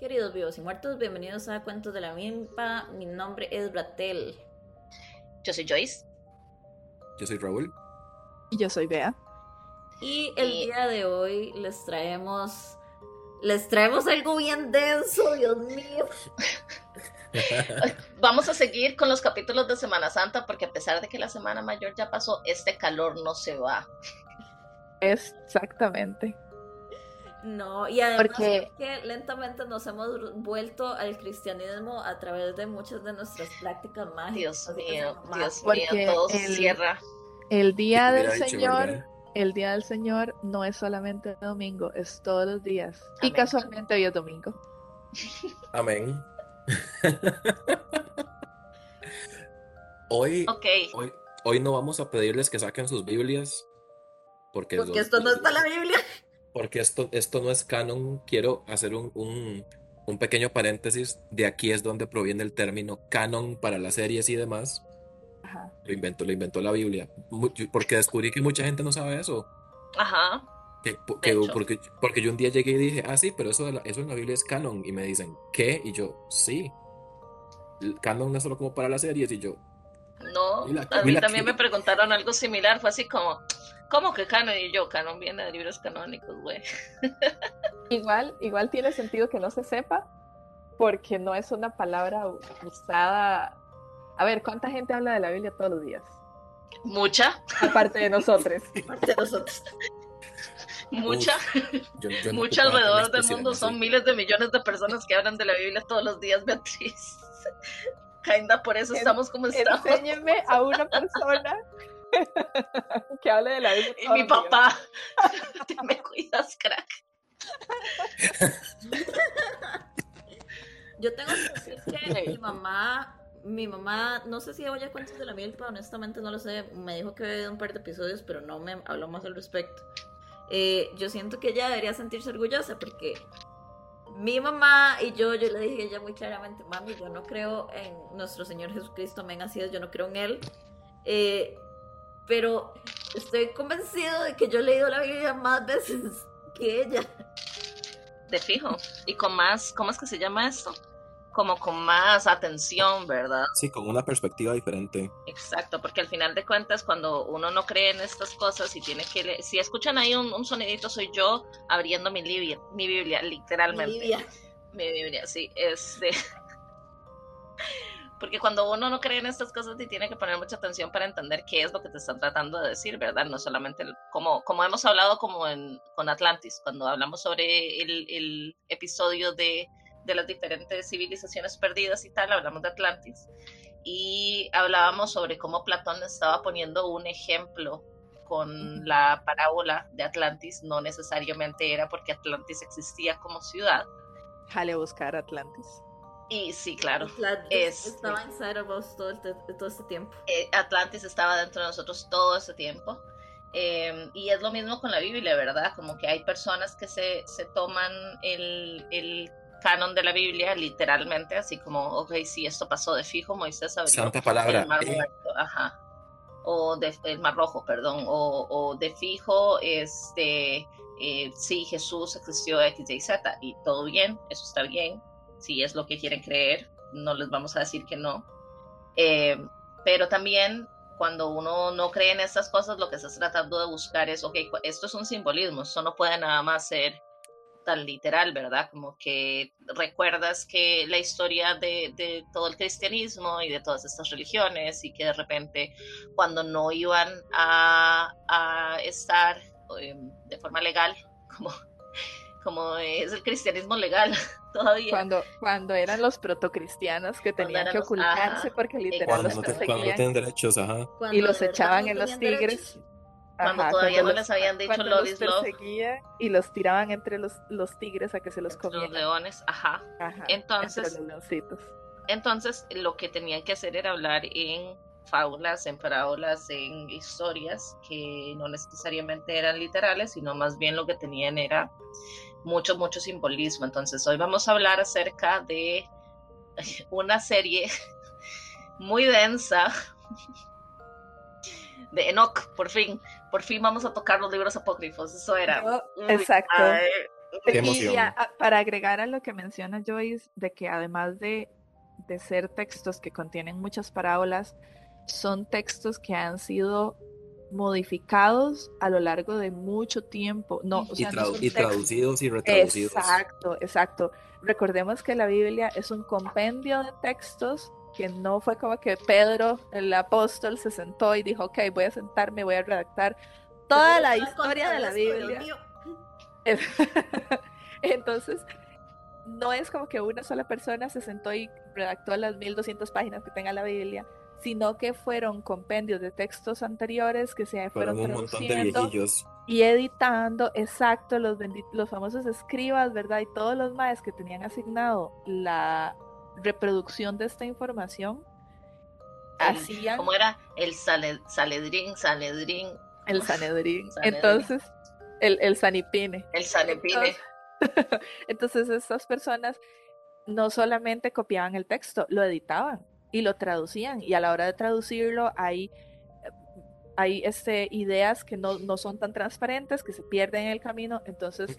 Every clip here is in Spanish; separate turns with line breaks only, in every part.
Queridos vivos y muertos, bienvenidos a Cuentos de la Mimpa. Mi nombre es Bratel.
Yo soy Joyce.
Yo soy Raúl.
Y yo soy Bea.
Y el día de hoy les traemos. Les traemos algo bien denso, Dios mío.
Vamos a seguir con los capítulos de Semana Santa porque a pesar de que la Semana Mayor ya pasó, este calor no se va.
Exactamente.
No, y además porque... que lentamente nos hemos vuelto al cristianismo a través de muchas de nuestras prácticas mágicas.
Dios mío, Dios mío, todo se cierra.
El día del Señor, el día del Señor no es solamente domingo, es todos los días. Y casualmente hoy es domingo.
Amén. hoy, hoy, hoy no vamos a pedirles que saquen sus Biblias. Porque,
esto no está en la Biblia.
Porque esto, esto no es canon. Quiero hacer un, un, pequeño paréntesis. De aquí es donde proviene el término canon para las series y demás. Lo inventó, lo inventó la Biblia. Porque descubrí que mucha gente no sabe eso.
Ajá.
Que, porque, porque yo un día llegué y dije, ah, sí, pero eso, eso en la Biblia es canon. Y me dicen, ¿qué? Y yo, sí. El canon no es solo como para las series. Y yo,
no. a mí también me preguntaron algo similar. Fue así como, ¿cómo que canon? Y yo, canon viene de libros canónicos, güey.
igual, igual tiene sentido que no se sepa, porque no es una palabra usada. A ver, ¿cuánta gente habla de la Biblia todos los días?
Mucha.
Aparte de nosotros.
Aparte de nosotros. Mucha, mucha alrededor del mundo, son miles de millones de personas que hablan de la Biblia todos los días, Beatriz. Kinda, por eso estamos como estamos.
Enséñeme a una persona que hable de la.
Y mi papá. Te me cuidas, crack.
Yo tengo que decir que mi mamá mi mamá, no sé si oye cuentos de la milpa, honestamente no lo sé, me dijo que había un par de episodios, pero no me habló más al respecto. Eh, yo siento que ella debería sentirse orgullosa porque mi mamá y yo, yo le dije a ella muy claramente, mami, yo no creo en nuestro Señor Jesucristo, me sido, yo no creo en Él. Eh, pero estoy convencido de que yo he leído la Biblia más veces que ella.
De fijo. Y con más, ¿cómo es que se llama esto? como con más atención, ¿verdad?
Sí, con una perspectiva diferente.
Exacto, porque al final de cuentas, cuando uno no cree en estas cosas y tiene que... Si escuchan ahí un, sonidito, soy yo abriendo mi, Biblia, mi Biblia, literalmente. Mi Biblia. Mi Biblia, sí. Este... porque cuando uno no cree en estas cosas y tiene que poner mucha atención para entender qué es lo que te están tratando de decir, ¿verdad? No solamente como, como hemos hablado como en, con Atlantis, cuando hablamos sobre el, el episodio de de las diferentes civilizaciones perdidas y tal, hablamos de Atlantis, y hablábamos sobre cómo Platón estaba poniendo un ejemplo con la parábola de Atlantis, no necesariamente era porque Atlantis existía como ciudad.
Jale buscar Atlantis.
Y sí, claro.
Atlantis estaba inside of us todo, todo este tiempo.
Eh, Atlantis estaba dentro de nosotros todo ese tiempo. Em, y es lo mismo con la Biblia, ¿verdad? Como que hay personas que se, se toman el, el canon de la Biblia, literalmente, así como, ok, si esto pasó de fijo, Moisés abrió
Santa palabra.
el mar ajá, o de, el mar rojo, perdón, o, o de fijo, este, eh, sí, Jesús existió X, Y, Z, y todo bien, eso está bien, si es lo que quieren creer, no les vamos a decir que no, eh, pero también cuando uno no cree en estas cosas, lo que se está tratando de buscar es, ok, esto es un simbolismo, esto no puede nada más ser tan literal, ¿verdad? Como que recuerdas que la historia de, todo el cristianismo y de todas estas religiones y que de repente cuando no iban a, estar em, de forma legal, como, como es el cristianismo legal todavía.
Cuando, cuando eran los protocristianos que tenían que ocultarse porque literal los
perseguían. derechos,
y los echaban en los tigres
cuando todavía no les habían dicho Love
is Love. Y los tiraban entre los, los tigres a que se los comieran.
Los leones, ajá. entonces, entonces, lo que tenían que hacer era hablar en fábulas, en parábolas, en historias que no necesariamente eran literales, sino más bien lo que tenían era mucho, mucho simbolismo. Entonces, hoy vamos a hablar acerca de una serie muy densa de Enoch, por fin, por fin vamos a tocar los libros apócrifos, eso era.
exacto.
emoción.
para agregar a lo que menciona Joyce, de que además de, de ser textos que contienen muchas parábolas, son textos que han sido modificados a lo largo de mucho tiempo. No,
y, traducidos y retraducidos.
Exacto, exacto. Recordemos que la Biblia es un compendio de textos que no fue como que Pedro, el apóstol, se sentó y dijo, ok, voy a sentarme, voy a redactar toda la historia de la Biblia. Entonces, no es como que una sola persona se sentó y redactó las 1200 páginas que tenga la Biblia, sino que fueron compendios de textos anteriores que se fueron, traduciendo y editando, exacto, los, los famosos escribas, ¿verdad? Y todos los maes que tenían asignado la reproducción de esta información hacían...
¿Cómo era? El Saledrín, Saledrín.
El Sanedrín. Entonces, el, el Sanipine.
El Sanipine.
Entonces, estas personas no solamente copiaban el texto, lo editaban y lo traducían. Y a la hora de traducirlo hay, hay este, ideas que no, no son tan transparentes, que se pierden en el camino. Entonces,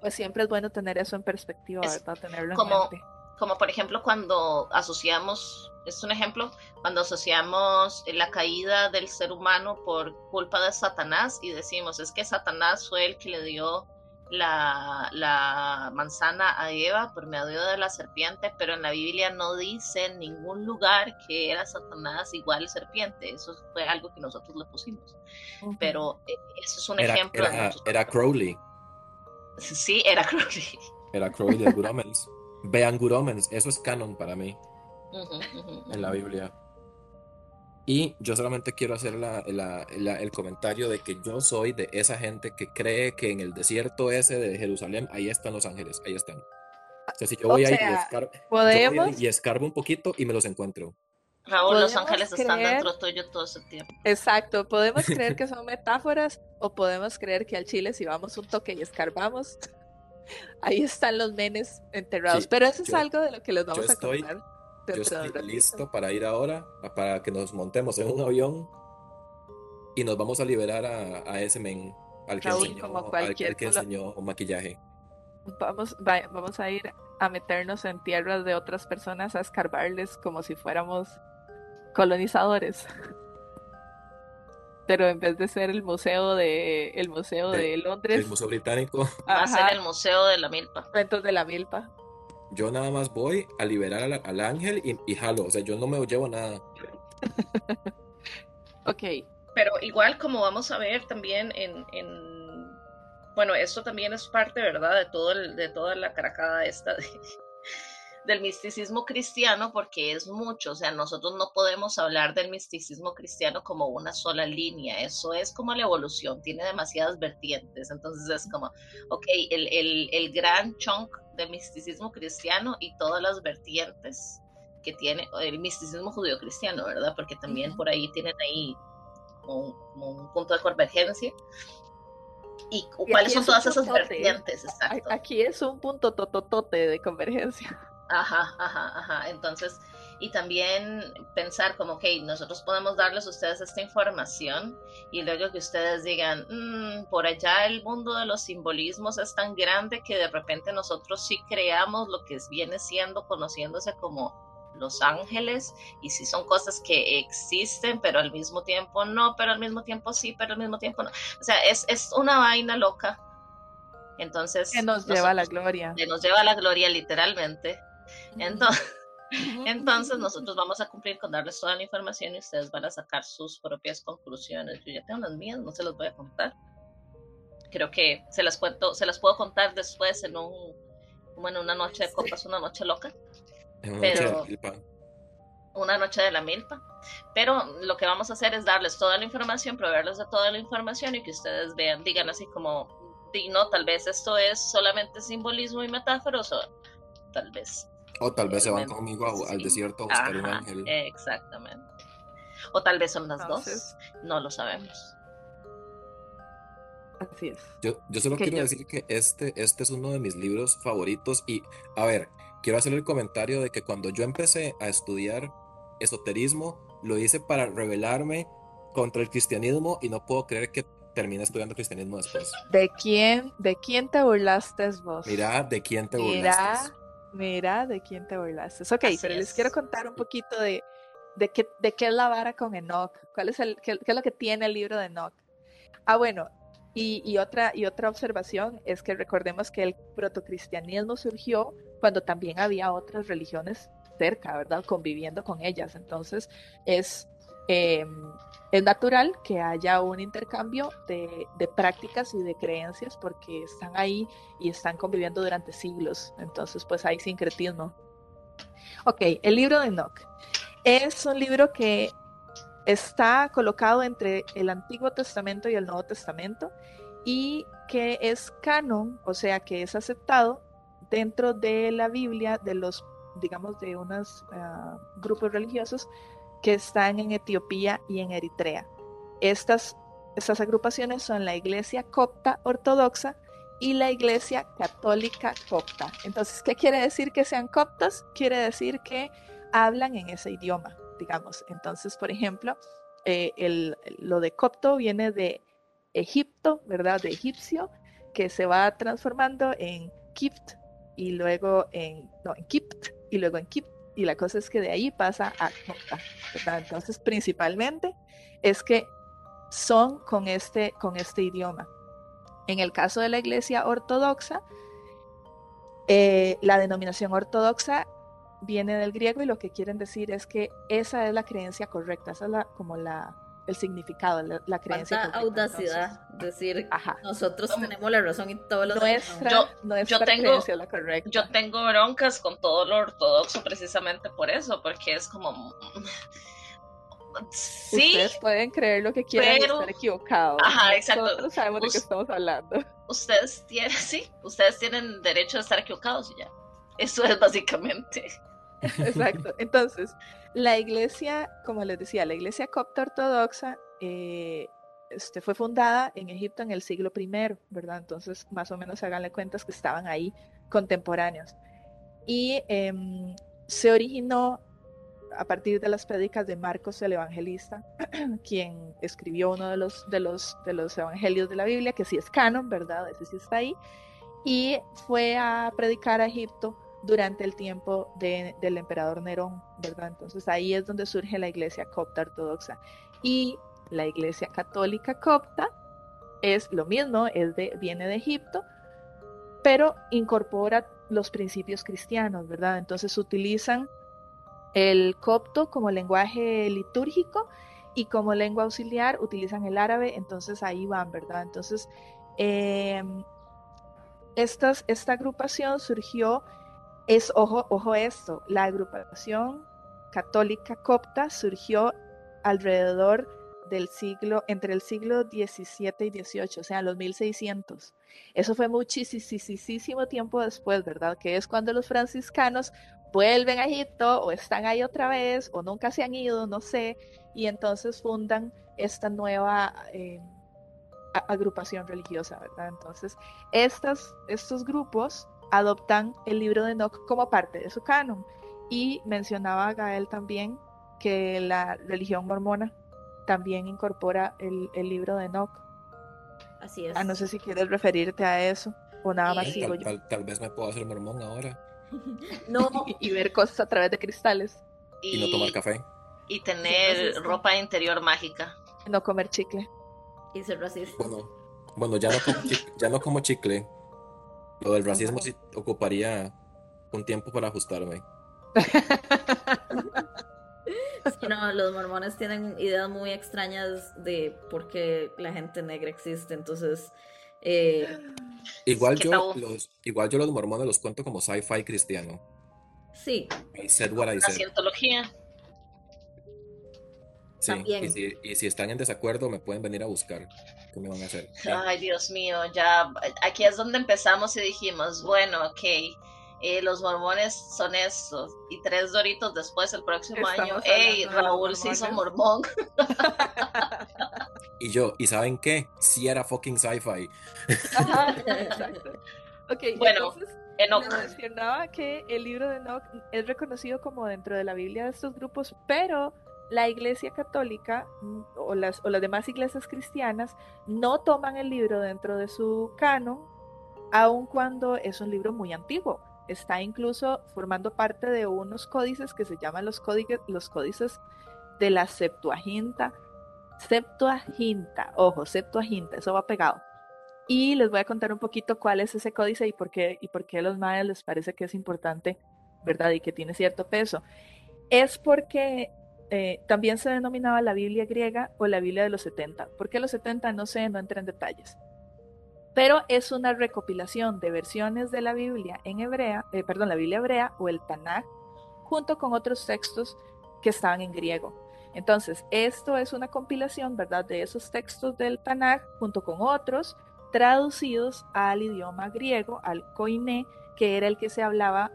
pues siempre es bueno tener eso en perspectiva, ¿verdad? Tenerlo
como,
en mente.
Como por ejemplo cuando asociamos, es un ejemplo, cuando asociamos la caída del ser humano por culpa de Satanás y decimos, es que Satanás fue el que le dio la, la, manzana a Eva por medio de la serpiente, pero en la Biblia no dice en ningún lugar que era Satanás igual serpiente. Eso fue algo que nosotros le pusimos. Pero eh, eso es un ejemplo.
Era, Crowley.
Sí, era Crowley.
Era Crowley de Guromens. Vean Guromens, eso es canon para mí en la Biblia. Y yo solamente quiero hacer el comentario de que yo soy de esa gente que cree que en el desierto ese de Jerusalén, ahí están los ángeles, ahí están. O sea, si yo voy, a, ir y escarbo un poquito y me los encuentro.
Raúl, los ángeles están dentro tuyo todo ese tiempo.
Exacto, podemos creer que son metáforas o podemos creer que al Chile si vamos un toque y escarbamos, ahí están los menes enterrados. Pero eso es algo de lo que les vamos a contar.
Yo estoy listo para ir ahora, para que nos montemos en un avión y nos vamos a liberar a, ese men al que, enseñó, maquillaje.
Vamos, vamos a ir a meternos en tierras de otras personas a escarbarles como si fuéramos colonizadores. Pero en vez de ser el museo de el museo de, Londres,
el museo británico,
va a ser el museo de la milpa.
Cuentos de la milpa
yo nada más voy a liberar al, ángel y, jalo, o sea, yo no me llevo nada.
ok.
Pero igual como vamos a ver también en, en, bueno, esto también es parte, ¿verdad? De todo el, de toda la caracada esta de, del misticismo cristiano porque es mucho, o sea, nosotros no podemos hablar del misticismo cristiano como una sola línea, eso es como la evolución, tiene demasiadas vertientes, entonces es como, ok, el, el, el gran chunk del misticismo cristiano y todas las vertientes que tiene el misticismo judío cristiano, ¿verdad? Porque también por ahí tienen ahí como un, punto de convergencia. ¿Y, cuáles son todas esas vertientes? Exacto.
Aquí es un punto tototote de convergencia.
Ajá, ajá, ajá. Entonces, y también pensar como, ok, nosotros podemos darles a ustedes esta información y luego que ustedes digan, mm, por allá el mundo de los simbolismos es tan grande que de repente nosotros sí creamos lo que viene siendo, conociéndose como los ángeles y si son cosas que existen, pero al mismo tiempo no, pero al mismo tiempo sí, pero al mismo tiempo no. O sea, es, es una vaina loca. Entonces...
Que nos lleva a la gloria.
Que nos lleva a la gloria literalmente. Entonces, entonces nosotros vamos a cumplir con darles toda la información y ustedes van a sacar sus propias conclusiones. Yo ya tengo las mías, no se las voy a contar. Creo que se las cuento, se las puedo contar después en un, bueno, una noche de copas, una noche loca.
Una noche de milpa.
Una noche de la milpa. Pero lo que vamos a hacer es darles toda la información, proveerles de toda la información y que ustedes vean, digan así como, no, tal vez esto es solamente simbolismo y metáforos o tal vez
o tal vez se van conmigo al desierto a buscar un ángel.
Exactamente. O tal vez son las dos. No lo sabemos.
Así es.
Yo, yo solo quiero decir que este, este es uno de mis libros favoritos. Y, a ver, quiero hacer el comentario de que cuando yo empecé a estudiar esoterismo, lo hice para rebelarme contra el cristianismo y no puedo creer que termina estudiando cristianismo después.
¿De quién, de quién te burlaste vos?
Mira, ¿de quién te
burlaste? Mira, ¿de quién te burlaste? Ok, pero les quiero contar un poquito de, de, qué, de qué es la vara con Enoch. ¿Cuál es, el, qué, qué es lo que tiene el libro de Enoch? Ah, bueno, y, otra, y otra observación es que recordemos que el protocristianismo surgió cuando también había otras religiones cerca, ¿verdad? Conviviendo con ellas. Entonces es, em, es natural que haya un intercambio de, de, prácticas y de creencias porque están ahí y están conviviendo durante siglos. Entonces pues hay sincretismo. Ok, el libro de Enoch. Es un libro que está colocado entre el Antiguo Testamento y el Nuevo Testamento y que es canon, o sea, que es aceptado dentro de la Biblia de los, digamos, de unos ah, grupos religiosos que están en Etiopía y en Eritrea. Estas, estas agrupaciones son la Iglesia Copta Ortodoxa y la Iglesia Católica Copta. Entonces, ¿qué quiere decir que sean coptas? Quiere decir que hablan en ese idioma digamos. Entonces, por ejemplo, eh, el, lo de copto viene de Egipto, ¿verdad? De egipcio, que se va transformando en Kipt y luego en, no, en Kipt y luego en Kipt. Y la cosa es que de ahí pasa a. Entonces, principalmente es que son con este, con este idioma. En el caso de la iglesia ortodoxa, eh, la denominación ortodoxa viene del griego y lo que quieren decir es que esa es la creencia correcta, esa es la, como la, el significado, la, creencia
correcta. audacidad decir, nosotros tenemos la razón y todos los
nuestra, yo, nuestra yo tengo, creencia es la correcta. Yo tengo broncas con todo lo ortodoxo precisamente por eso, porque es como...
Sí, ustedes pueden creer lo que quieran pero... y estar equivocados.
Ajá, exacto.
Nosotros sabemos de qué estamos hablando.
Ustedes tienen, sí, ustedes tienen derecho a estar equivocados y ya. Eso es básicamente.
Exacto. Entonces, la iglesia, como les decía, la iglesia copta ortodoxa eh, este, fue fundada en Egipto en el siglo I, ¿verdad? Entonces, más o menos háganle cuentas que estaban ahí contemporáneos. Y em, se originó a partir de las prédicas de Marcos el Evangelista, quien escribió uno de los, de, los, de los evangelios de la Biblia, que sí es canon, ¿verdad? Ese sí está ahí. Y fue a predicar a Egipto durante el tiempo del emperador Nerón, ¿verdad? Entonces ahí es donde surge la iglesia copta ortodoxa. Y la iglesia católica copta es lo mismo, es de, viene de Egipto, pero incorpora los principios cristianos, ¿verdad? Entonces utilizan el copto como lenguaje litúrgico y como lengua auxiliar utilizan el árabe, entonces ahí van, ¿verdad? Entonces, em, esta agrupación surgió es, ojo, ojo esto, la agrupación católica copta surgió alrededor del siglo, entre el siglo XVII y XVIII, o sea, los 1600. Eso fue muchísimo tiempo después, ¿verdad? Que es cuando los franciscanos vuelven a Egipto o están ahí otra vez o nunca se han ido, no sé, y entonces fundan esta nueva eh, agrupación religiosa, ¿verdad? Entonces, estos grupos adoptan el libro de Enoch como parte de su canon. Y mencionaba a Gael también que la religión mormona también incorpora el, libro de Enoch.
Así es.
Ah, no sé si quieres referirte a eso o nada más sigo
yo. Tal, vez me puedo hacer mormón ahora.
no. y, ver cosas a través de cristales.
Y, no tomar café.
Y tener ropa interior mágica.
No comer chicle.
Y ser racista.
Bueno, bueno ya, no ya no como chicle, lo del racismo sí ocuparía un tiempo para ajustarme.
no, los mormones tienen ideas muy extrañas de por qué la gente negra existe, entonces... Eh,
igual, yo los, igual yo los mormones los cuento como sci-fi cristiano.
Sí.
I said what I said.
cientología.
Sí, y si, y si, están en desacuerdo me pueden venir a buscar. ¿Qué me van a hacer?
Ay, Dios mío, ya aquí es donde empezamos y dijimos, bueno, ok, eh, los mormones son estos. Y tres doritos después, el próximo año, hey, Raúl sí son mormón.
y yo, ¿y saben qué? Sí era fucking sci-fi.
ok, bueno. Enoch. mencionaba que el libro de Enoch es reconocido como dentro de la Biblia de estos grupos, pero la Iglesia Católica mm, o las, o las demás iglesias cristianas no toman el libro dentro de su canon, aun cuando es un libro muy antiguo. Está incluso formando parte de unos códices que se llaman los, códices, los códices de la Septuaginta. Septuaginta, ojo, Septuaginta, eso va pegado. Y les voy a contar un poquito cuál es ese códice y por qué, y por qué a los mayas les parece que es importante, ¿verdad? Y que tiene cierto peso. Es porque eh, también se denominaba la Biblia griega o la Biblia de los 70. ¿Por qué los 70? No sé, no entra en detalles. Pero es una recopilación de versiones de la Biblia en hebrea, eh, perdón, la Biblia hebrea o el Tanakh, junto con otros textos que estaban en griego. Entonces, esto es una compilación, ¿verdad?, de esos textos del Tanakh junto con otros traducidos al idioma griego, al koiné, que era el que se hablaba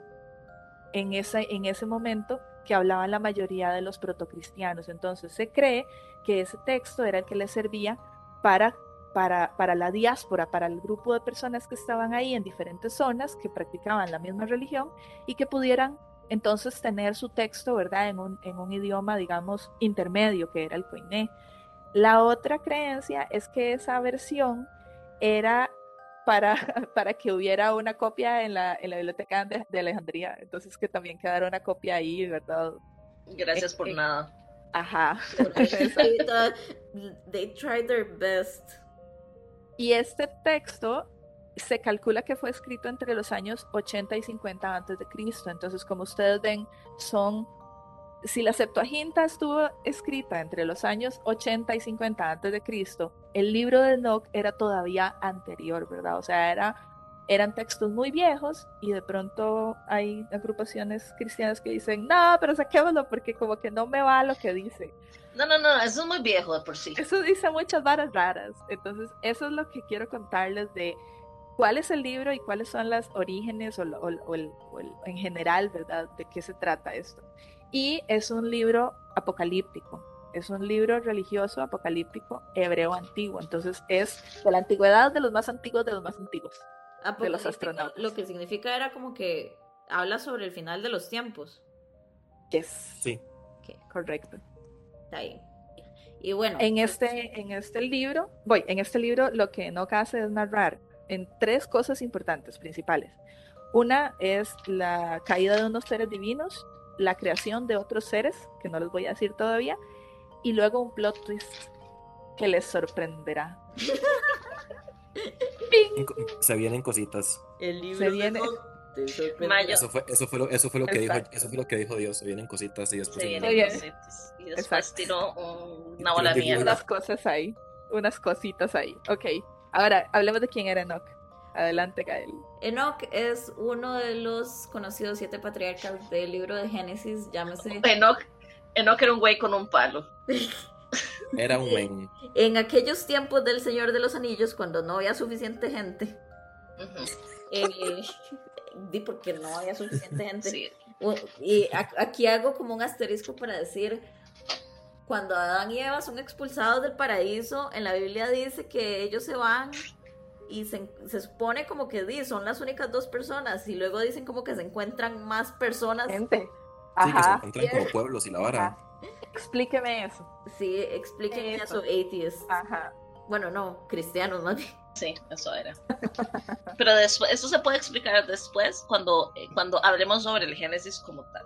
en ese, en ese momento, que hablaban la mayoría de los protocristianos. Entonces se cree que ese texto era el que les servía para, para, para la diáspora, para el grupo de personas que estaban ahí en diferentes zonas, que practicaban la misma religión y que pudieran entonces tener su texto, ¿verdad?, en un, en un idioma, digamos, intermedio, que era el koiné. La otra creencia es que esa versión era para, para que hubiera una copia en la, en la biblioteca de, de, Alejandría. Entonces que también quedara una copia ahí, ¿verdad?
Gracias por nada.
Ajá.
They tried their best.
Y este texto se calcula que fue escrito entre los años 80 y 50 antes de Cristo. Entonces, como ustedes ven, son si la Septuaginta estuvo escrita entre los años 80 y 50 antes de Cristo, el libro de Enoch era todavía anterior, ¿verdad? O sea, era, eran textos muy viejos y de pronto hay agrupaciones cristianas que dicen, no, pero saquémoslo porque como que no me va lo que dice.
No, no, no, eso es muy viejo de por sí.
Eso dice muchas varas raras. Entonces, eso es lo que quiero contarles de cuál es el libro y cuáles son las orígenes o, o en general, ¿verdad? De qué se trata esto y es un libro apocalíptico. Es un libro religioso apocalíptico hebreo antiguo. Entonces es de la antigüedad de los más antiguos de los más antiguos. De los astronautas.
Lo que significa era como que habla sobre el final de los tiempos.
Yes.
Sí.
Correcto.
Está ahí. Y bueno.
En pues este, en este libro, voy, en este libro lo que no hace es narrar en tres cosas importantes, principales. Una es la caída de unos seres divinos, la creación de otros seres, que no les voy a decir todavía, y luego un plot twist que les sorprenderá.
Se vienen cositas.
El libro se viene...
Eso fue, eso fue lo, eso fue lo que dijo, eso fue lo que dijo Dios, se vienen cositas y después
se vienen cositas. Y después tiró una bola mierda.
Unas cosas ahí, unas cositas ahí. Ok. Ahora, hablemos de quién era Enoch. Adelante, Gael.
Enoch es uno de los conocidos siete patriarcas del libro de Génesis, llámese.
Enoch, Enoch era un güey con un palo.
Era un men.
En aquellos tiempos del Señor de los Anillos, cuando no había suficiente gente. Eh, di porque no había suficiente gente. Y aquí hago como un asterisco para decir cuando Adán y Eva son expulsados del paraíso, en la Biblia dice que ellos se van y se, supone como que son las únicas dos personas y luego dicen como que se encuentran más personas.
Gente.
Sí, que se encuentran como pueblos y la vara.
Explíqueme eso.
Sí, explíqueme eso, atheist.
Ajá.
Bueno, no, cristianos más bien.
Sí, eso era. Pero después, eso se puede explicar después cuando, cuando hablemos sobre el Génesis como tal.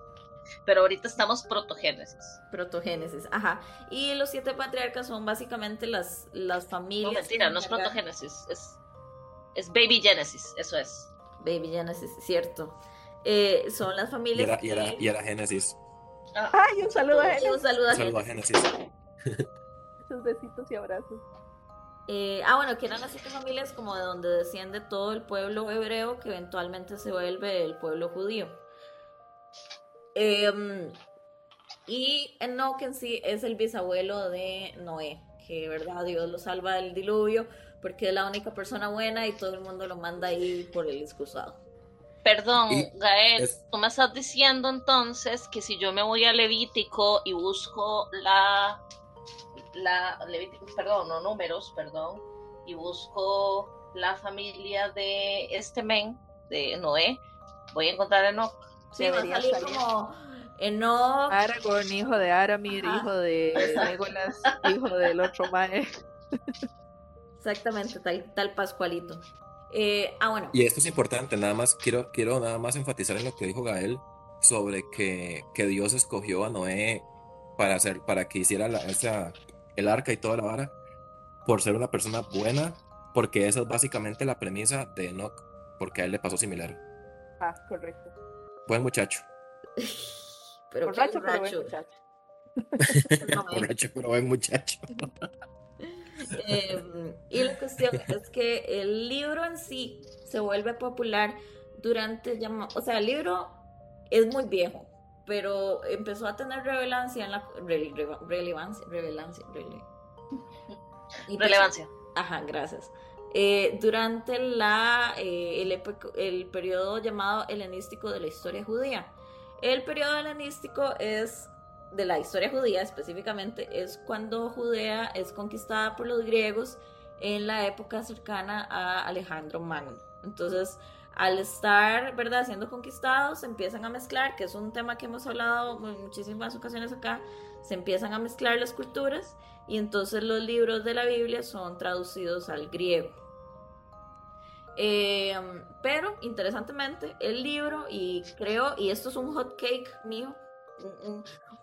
Pero ahorita estamos protogénesis.
Protogénesis, ajá. Y los siete patriarcas son básicamente las, las familias. No,
mentira, no es protogénesis, es es Baby Genesis, eso es.
Baby Genesis, cierto. Eh, son las familias.
Y era, y era, Genesis.
Ah. Ay, un saludo a Genesis.
Un saludo a,
saludo a Genesis.
Muchos besitos y abrazos.
Eh, ah, bueno, que eran las siete familias como de donde desciende todo el pueblo hebreo que eventualmente se vuelve el pueblo judío. Eh, y Enoch en sí es el bisabuelo de Noé, que verdad Dios lo salva del diluvio porque es la única persona buena y todo el mundo lo manda ahí por el excusado.
Perdón, Gael, tú me estás diciendo entonces que si yo me voy a Levítico y busco la, la Levítico, perdón, no números, perdón, y busco la familia de este men, de Noé, voy a encontrar a Enoch.
Sí, va a salir como Enoch.
Aragorn, hijo de Aramir, hijo de Legolas, hijo del otro Mae.
Exactamente, tal, tal Pascualito. Eh, ah, bueno.
Y esto es importante, nada más quiero, quiero nada más enfatizar en lo que dijo Gael sobre que, que Dios escogió a Noé para hacer, para que hiciera la, esa, el arca y toda la vara, por ser una persona buena, porque esa es básicamente la premisa de Enoch, porque a él le pasó similar.
Ah, correcto.
Buen muchacho.
pero
borracho, pero buen muchacho.
borracho, pero buen muchacho.
Em, y la cuestión es que el libro en sí se vuelve popular durante, o sea, el libro es muy viejo, pero empezó a tener relevancia en la relevancia, relevancia,
relevancia.
Ajá, gracias. Eh, durante la, eh, el, el periodo llamado helenístico de la historia judía. El periodo helenístico es de la historia judía específicamente es cuando Judea es conquistada por los griegos en la época cercana a Alejandro Magno. Entonces, al estar, ¿verdad?, siendo conquistados, se empiezan a mezclar, que es un tema que hemos hablado en muchísimas ocasiones acá, se empiezan a mezclar las culturas y entonces los libros de la Biblia son traducidos al griego. Eh, pero, interesantemente, el libro, y creo, y esto es un hot cake mío,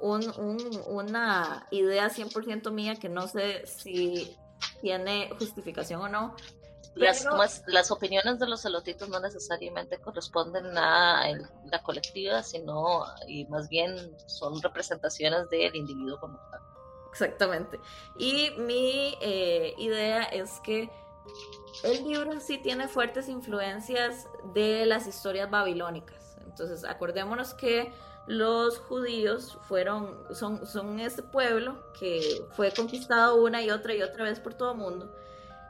una idea 100% mía que no sé si tiene justificación o no.
Las, las opiniones de los celotitos no necesariamente corresponden a la colectiva, sino y más bien son representaciones del individuo como tal.
Exactamente. Y mi eh, idea es que el libro sí tiene fuertes influencias de las historias babilónicas. Entonces, acordémonos que los judíos fueron, son, son este pueblo que fue conquistado una y otra y otra vez por todo el mundo,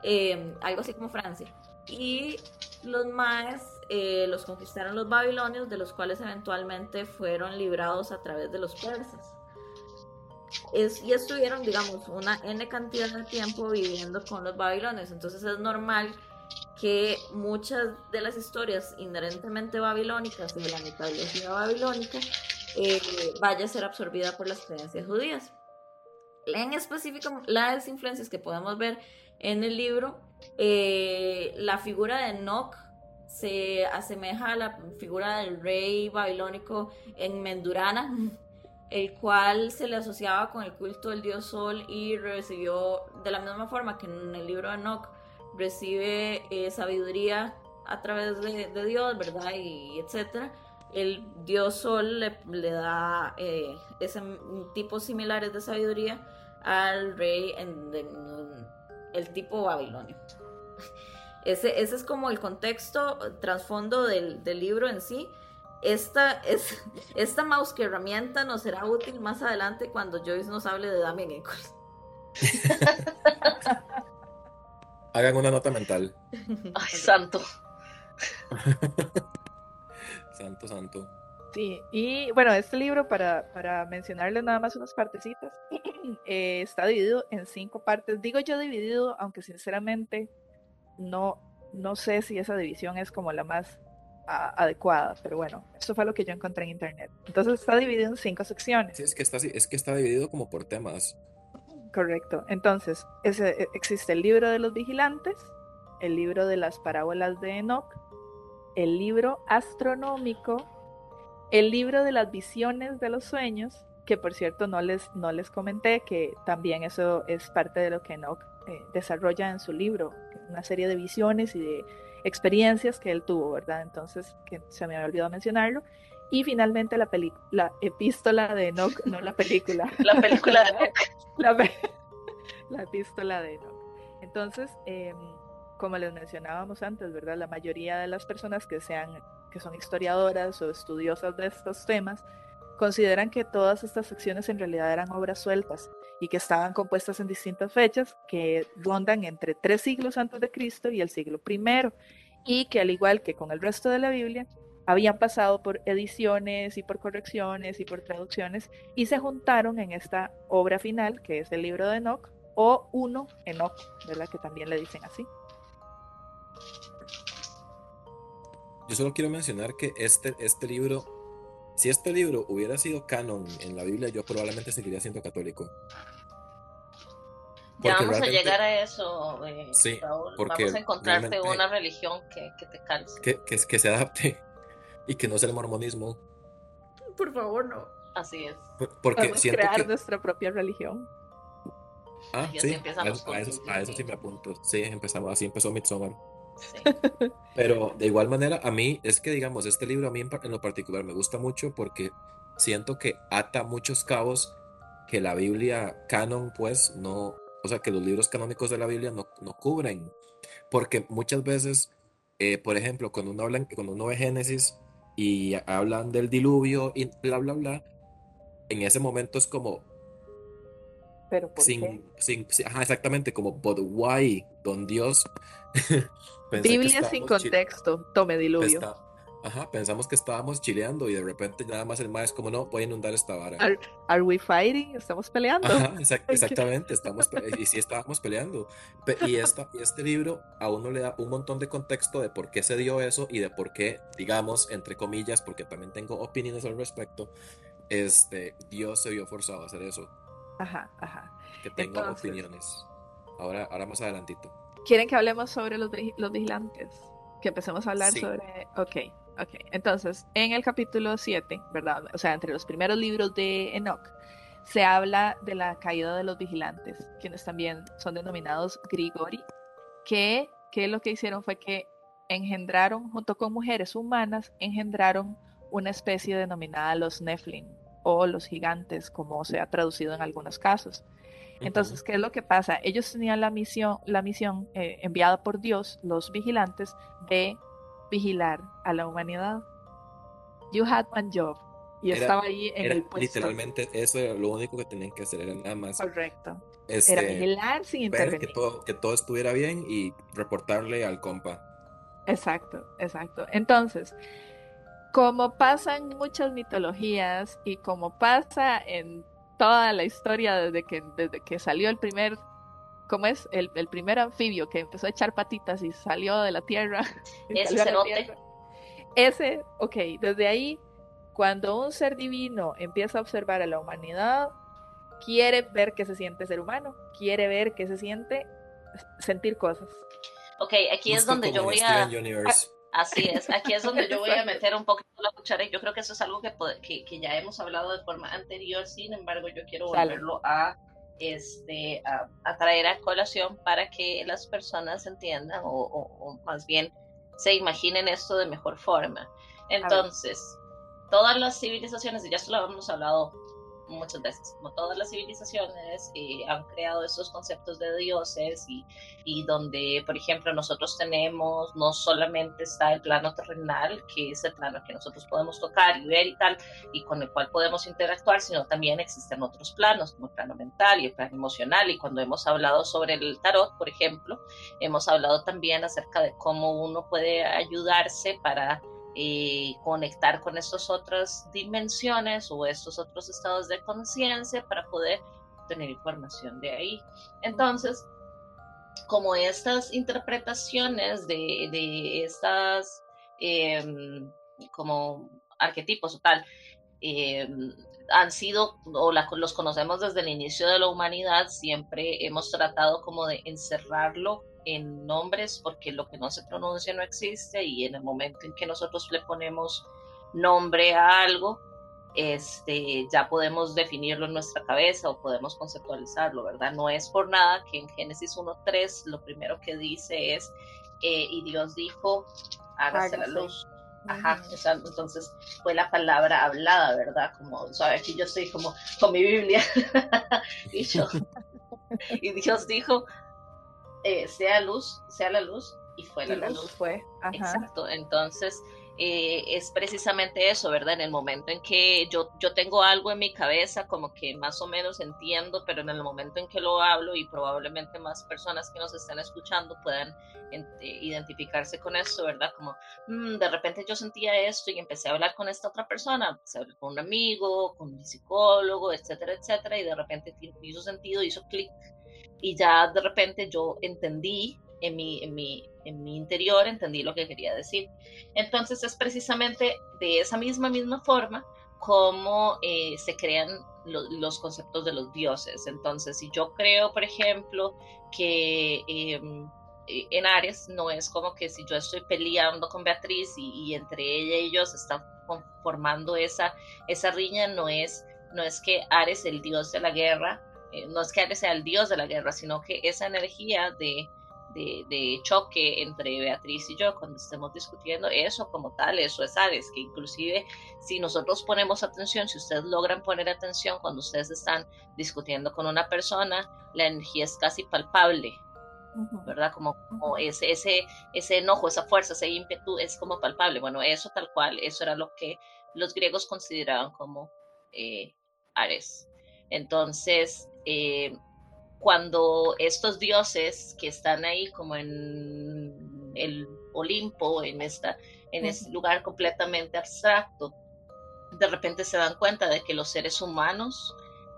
eh, algo así como Francia. Y los maes eh, los conquistaron los babilonios, de los cuales eventualmente fueron librados a través de los persas. Es, y estuvieron, digamos, una n cantidad de tiempo viviendo con los babilonios. Entonces es normal que muchas de las historias inherentemente babilónicas y de la mitología babilónica eh, vaya a ser absorbida por las creencias judías. En específico, las influencias que podemos ver en el libro, eh, la figura de Enoch se asemeja a la figura del rey babilónico en Mendurana, el cual se le asociaba con el culto del dios Sol y recibió, de la misma forma que en el libro de Enoch, recibe eh, sabiduría a través de, Dios, ¿verdad? Y etcétera. El dios Sol le, da eh, ese tipo similares de sabiduría al rey en, el tipo babilonio. Ese, ese, es como el contexto, trasfondo del, del, libro en sí. Esta, es, esta mouse que herramienta nos será útil más adelante cuando Joyce nos hable de Damien Eccles.
Hagan una nota mental.
Ay, santo.
santo, santo.
Sí, y bueno, este libro, para, para mencionarles nada más unas partecitas, eh, está dividido en cinco partes. Digo yo dividido, aunque sinceramente no, no sé si esa división es como la más adecuada, pero bueno, eso fue lo que yo encontré en internet. Entonces está dividido en cinco secciones.
Sí, es que está, es que está dividido como por temas.
Correcto. Entonces, e, existe el libro de los vigilantes, el libro de las parábolas de Enoch, el libro astronómico, el libro de las visiones de los sueños, que por cierto no les, no les comenté que también eso es parte de lo que Enoch eh, desarrolla en su libro, una serie de visiones y de experiencias que él tuvo, ¿verdad? Entonces, que se me había olvidado mencionarlo. Y finalmente la, la epístola de Enoch, no la película.
La película de Enoch.
la, la, epístola de Enoch. Entonces, em, como les mencionábamos antes, ¿verdad? La mayoría de las personas que, sean, que son historiadoras o estudiosas de estos temas consideran que todas estas secciones en realidad eran obras sueltas y que estaban compuestas en distintas fechas que rondan entre tres siglos antes de Cristo y el siglo primero y que al igual que con el resto de la Biblia habían pasado por ediciones y por correcciones y por traducciones y se juntaron en esta obra final que es el libro de Enoch o uno Enoch, ¿verdad? Que también le dicen así.
Yo solo quiero mencionar que este, este libro si este libro hubiera sido canon en la Biblia, yo probablemente seguiría siendo católico.
ya vamos a llegar a eso, eh,
sí,
Porque vamos a encontrarte una religión que, que te calce.
Que, que, que, se adapte y que no sea el mormonismo.
Por favor, no.
Así es.
Porque
Vamos crear nuestra propia religión.
Ah, sí, a eso, sí me apunto. Sí, empezamos, así empezó Midsommar. Pero de igual manera, a mí es que, digamos, este libro a mí en lo particular me gusta mucho porque siento que ata muchos cabos que la Biblia canon, pues, no, o sea, que los libros canónicos de la Biblia no, no cubren. Porque muchas veces, eh, por ejemplo, cuando uno, habla, cuando uno ve Génesis y hablan del diluvio y bla, bla, bla, en ese momento es como,
¿Pero por
sin, Sin, ajá, exactamente, como, but why, don Dios.
Biblia sin contexto, tome diluvio.
Ajá, pensamos que estábamos chileando y de repente nada más el maestro como, no, voy a inundar esta vara.
Are, we fighting? ¿Estamos peleando?
Ajá, exactamente, estamos, y sí estábamos peleando. Y, esta, y este libro a uno le da un montón de contexto de por qué se dio eso y de por qué, digamos, entre comillas, porque también tengo opiniones al respecto, este, Dios se vio forzado a hacer eso.
Ajá, ajá.
Que tengo opiniones. Ahora, ahora más adelantito.
¿Quieren que hablemos sobre los, los vigilantes? Que empecemos a hablar sobre... Ok, ok. Entonces, en el capítulo 7, ¿verdad? O sea, entre los primeros libros de Enoch, se habla de la caída de los vigilantes, quienes también son denominados Grigori, que, que lo que hicieron fue que engendraron, junto con mujeres humanas, engendraron una especie denominada los Nephilim, o los gigantes, como se ha traducido en algunos casos. Entonces, ¿qué es lo que pasa? Ellos tenían la misión, la misión eh, enviada por Dios, los vigilantes, de vigilar a la humanidad. You had one job. Y estaba ahí en el puesto.
Literalmente, eso era lo único que tenían que hacer, era nada más.
Correcto.
Este,
era vigilar sin intervenir.
Que todo, que todo estuviera bien y reportarle al compa.
Exacto, exacto. Entonces, como pasa en muchas mitologías y como pasa en toda la historia desde que, desde que salió el primer, ¿cómo es? El, primer anfibio que empezó a echar patitas y salió de la tierra.
Ese cerote.
Ese, ok, desde ahí, cuando un ser divino empieza a observar a la humanidad, quiere ver qué se siente ser humano, quiere ver qué se siente sentir cosas.
Ok, aquí es donde yo voy a... Así es, aquí es donde yo voy a meter un poquito la cuchara y yo creo que eso es algo que, que, ya hemos hablado de forma anterior, sin embargo yo quiero volverlo a, este, a, traer a colación para que las personas entiendan o, más bien se imaginen esto de mejor forma. Entonces, todas las civilizaciones, y ya esto lo hemos hablado muchas veces, como todas las civilizaciones, eh, han creado esos conceptos de dioses y, y, donde, por ejemplo, nosotros tenemos, no solamente está el plano terrenal, que es el plano que nosotros podemos tocar y ver y tal, y con el cual podemos interactuar, sino también existen otros planos, como el plano mental y el plano emocional. Y cuando hemos hablado sobre el tarot, por ejemplo, hemos hablado también acerca de cómo uno puede ayudarse para conectar con estas otras dimensiones o estos otros estados de conciencia para poder tener información de ahí. Entonces, como estas interpretaciones de, estas em, como arquetipos o tal, em, han sido o los conocemos desde el inicio de la humanidad, siempre hemos tratado como de encerrarlo en nombres porque lo que no se pronuncia no existe y en el momento en que nosotros le ponemos nombre a algo, este, ya podemos definirlo en nuestra cabeza o podemos conceptualizarlo, ¿verdad? No es por nada que en Génesis 1.3 lo primero que dice es, eh, y Dios dijo, hágase la luz. Ajá, entonces fue la palabra hablada, ¿verdad? Como, ¿sabes? Aquí yo estoy como con mi Biblia. y, y Dios dijo, eh, sea luz, sea la luz, y fue la, luz.
Fue.
Exacto, entonces eh, es precisamente eso, ¿verdad? En el momento en que yo, yo tengo algo en mi cabeza, como que más o menos entiendo, pero en el momento en que lo hablo y probablemente más personas que nos estén escuchando puedan eh, identificarse con eso, ¿verdad? Como mm, de repente yo sentía esto y empecé a hablar con esta otra persona, empecé a hablar con un amigo, con un psicólogo, etcétera, etcétera, y de repente hizo sentido, hizo clic y ya de repente yo entendí en mi, en mi, en mi interior, entendí lo que quería decir. Entonces es precisamente de esa misma, misma forma cómo eh, se crean los conceptos de los dioses. Entonces, si yo creo, por ejemplo, que eh, en Ares no es como que si yo estoy peleando con Beatriz y, entre ella y yo se está formando esa, esa riña, no es, no es que Ares, el dios de la guerra, eh, no es que Ares sea el dios de la guerra, sino que esa energía de, de, choque entre Beatriz y yo cuando estemos discutiendo eso como tal, eso es Ares, que inclusive si nosotros ponemos atención, si ustedes logran poner atención cuando ustedes están discutiendo con una persona, la energía es casi palpable, ¿verdad? Como, como ese, ese, ese enojo, esa fuerza, ese ímpetu es como palpable. Bueno, eso tal cual, eso era lo que los griegos consideraban como eh, Ares. Entonces, eh, cuando estos dioses que están ahí como en el Olimpo, en, esta, en este lugar completamente abstracto, de repente se dan cuenta de que los seres humanos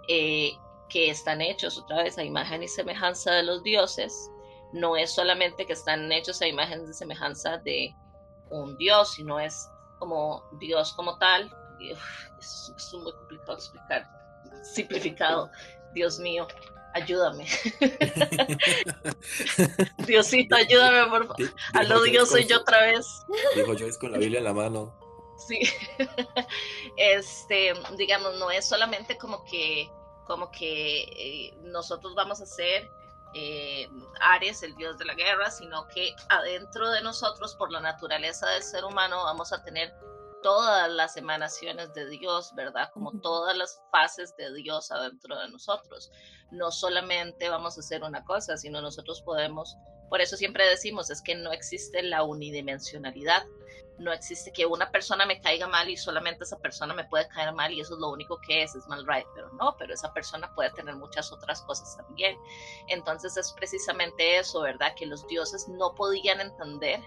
eh, que están hechos otra vez a imagen y semejanza de los dioses, no es solamente que están hechos a imagen y semejanza de un dios, sino es como Dios como tal. es, es muy complicado explicar, simplificado, Dios mío ayúdame. Diosito, ayúdame, por favor. A lo Dios soy yo otra vez.
Dijo Joyce con la Biblia en la mano.
Sí. Este, digamos, no es solamente como que, como que eh, nosotros vamos a ser eh, Ares, el dios de la guerra, sino que adentro de nosotros, por la naturaleza del ser humano, vamos a tener todas las emanaciones de Dios, ¿verdad? Como todas las fases de Dios adentro de nosotros. No solamente vamos a hacer una cosa, sino nosotros podemos, por eso siempre decimos, es que no existe la unidimensionalidad. No existe que una persona me caiga mal y solamente esa persona me puede caer mal y eso es lo único que es, es mal right, pero no, pero esa persona puede tener muchas otras cosas también. Entonces es precisamente eso, ¿verdad? Que los dioses no podían entender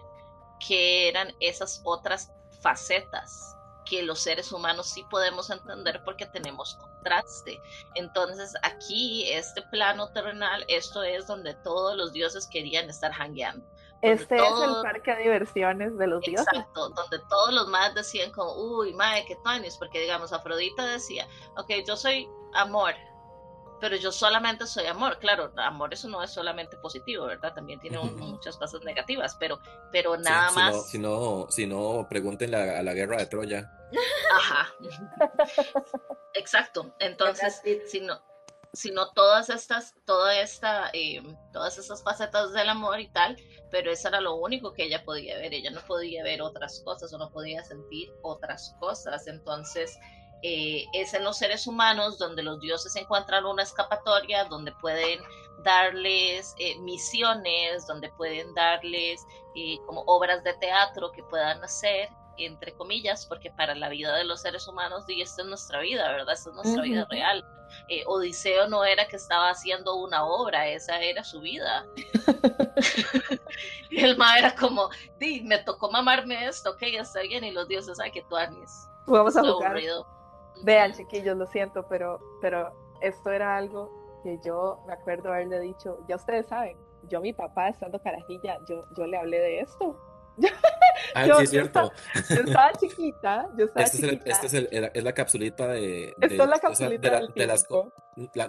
que eran esas otras facetas que los seres humanos sí podemos entender porque tenemos contraste. Entonces aquí, este plano terrenal, esto es donde todos los dioses querían estar hangueando.
Este es el parque de diversiones de los dioses.
Exacto, donde todos los más decían como, uy, madre, qué tonis, porque digamos, Afrodita decía, ok, yo soy amor, pero yo solamente soy amor. Claro, amor eso no es solamente positivo, ¿verdad? También tiene muchas cosas negativas, pero, pero nada más.
Si no, si no, pregúntenle a, la guerra de Troya.
Ajá. Exacto. Entonces, si no, sino todas estas, toda esta, eh, todas estas facetas del amor y tal, pero eso era lo único que ella podía ver, ella no podía ver otras cosas o no podía sentir otras cosas, entonces eh, es en los seres humanos donde los dioses encuentran una escapatoria, donde pueden darles eh, misiones, donde pueden darles eh, como obras de teatro que puedan hacer, entre comillas, porque para la vida de los seres humanos, y esta es nuestra vida, ¿verdad? Esta es nuestra vida real. Odiseo no era que estaba haciendo una obra, esa era su vida. y el ma era como, di, me tocó mamarme esto, ok, está bien, y los dioses, ay, que tú
Vamos a jugar. Vean, chiquillos, lo siento, pero, pero esto era algo que yo me acuerdo haberle dicho, ya ustedes saben, yo a mi papá estando carajilla, yo, yo le hablé de esto.
Ah, sí, es cierto.
Yo estaba, chiquita, yo estaba
este
chiquita.
Es este es, el, es la capsulita de...
de Esto es la capsulita de,
las...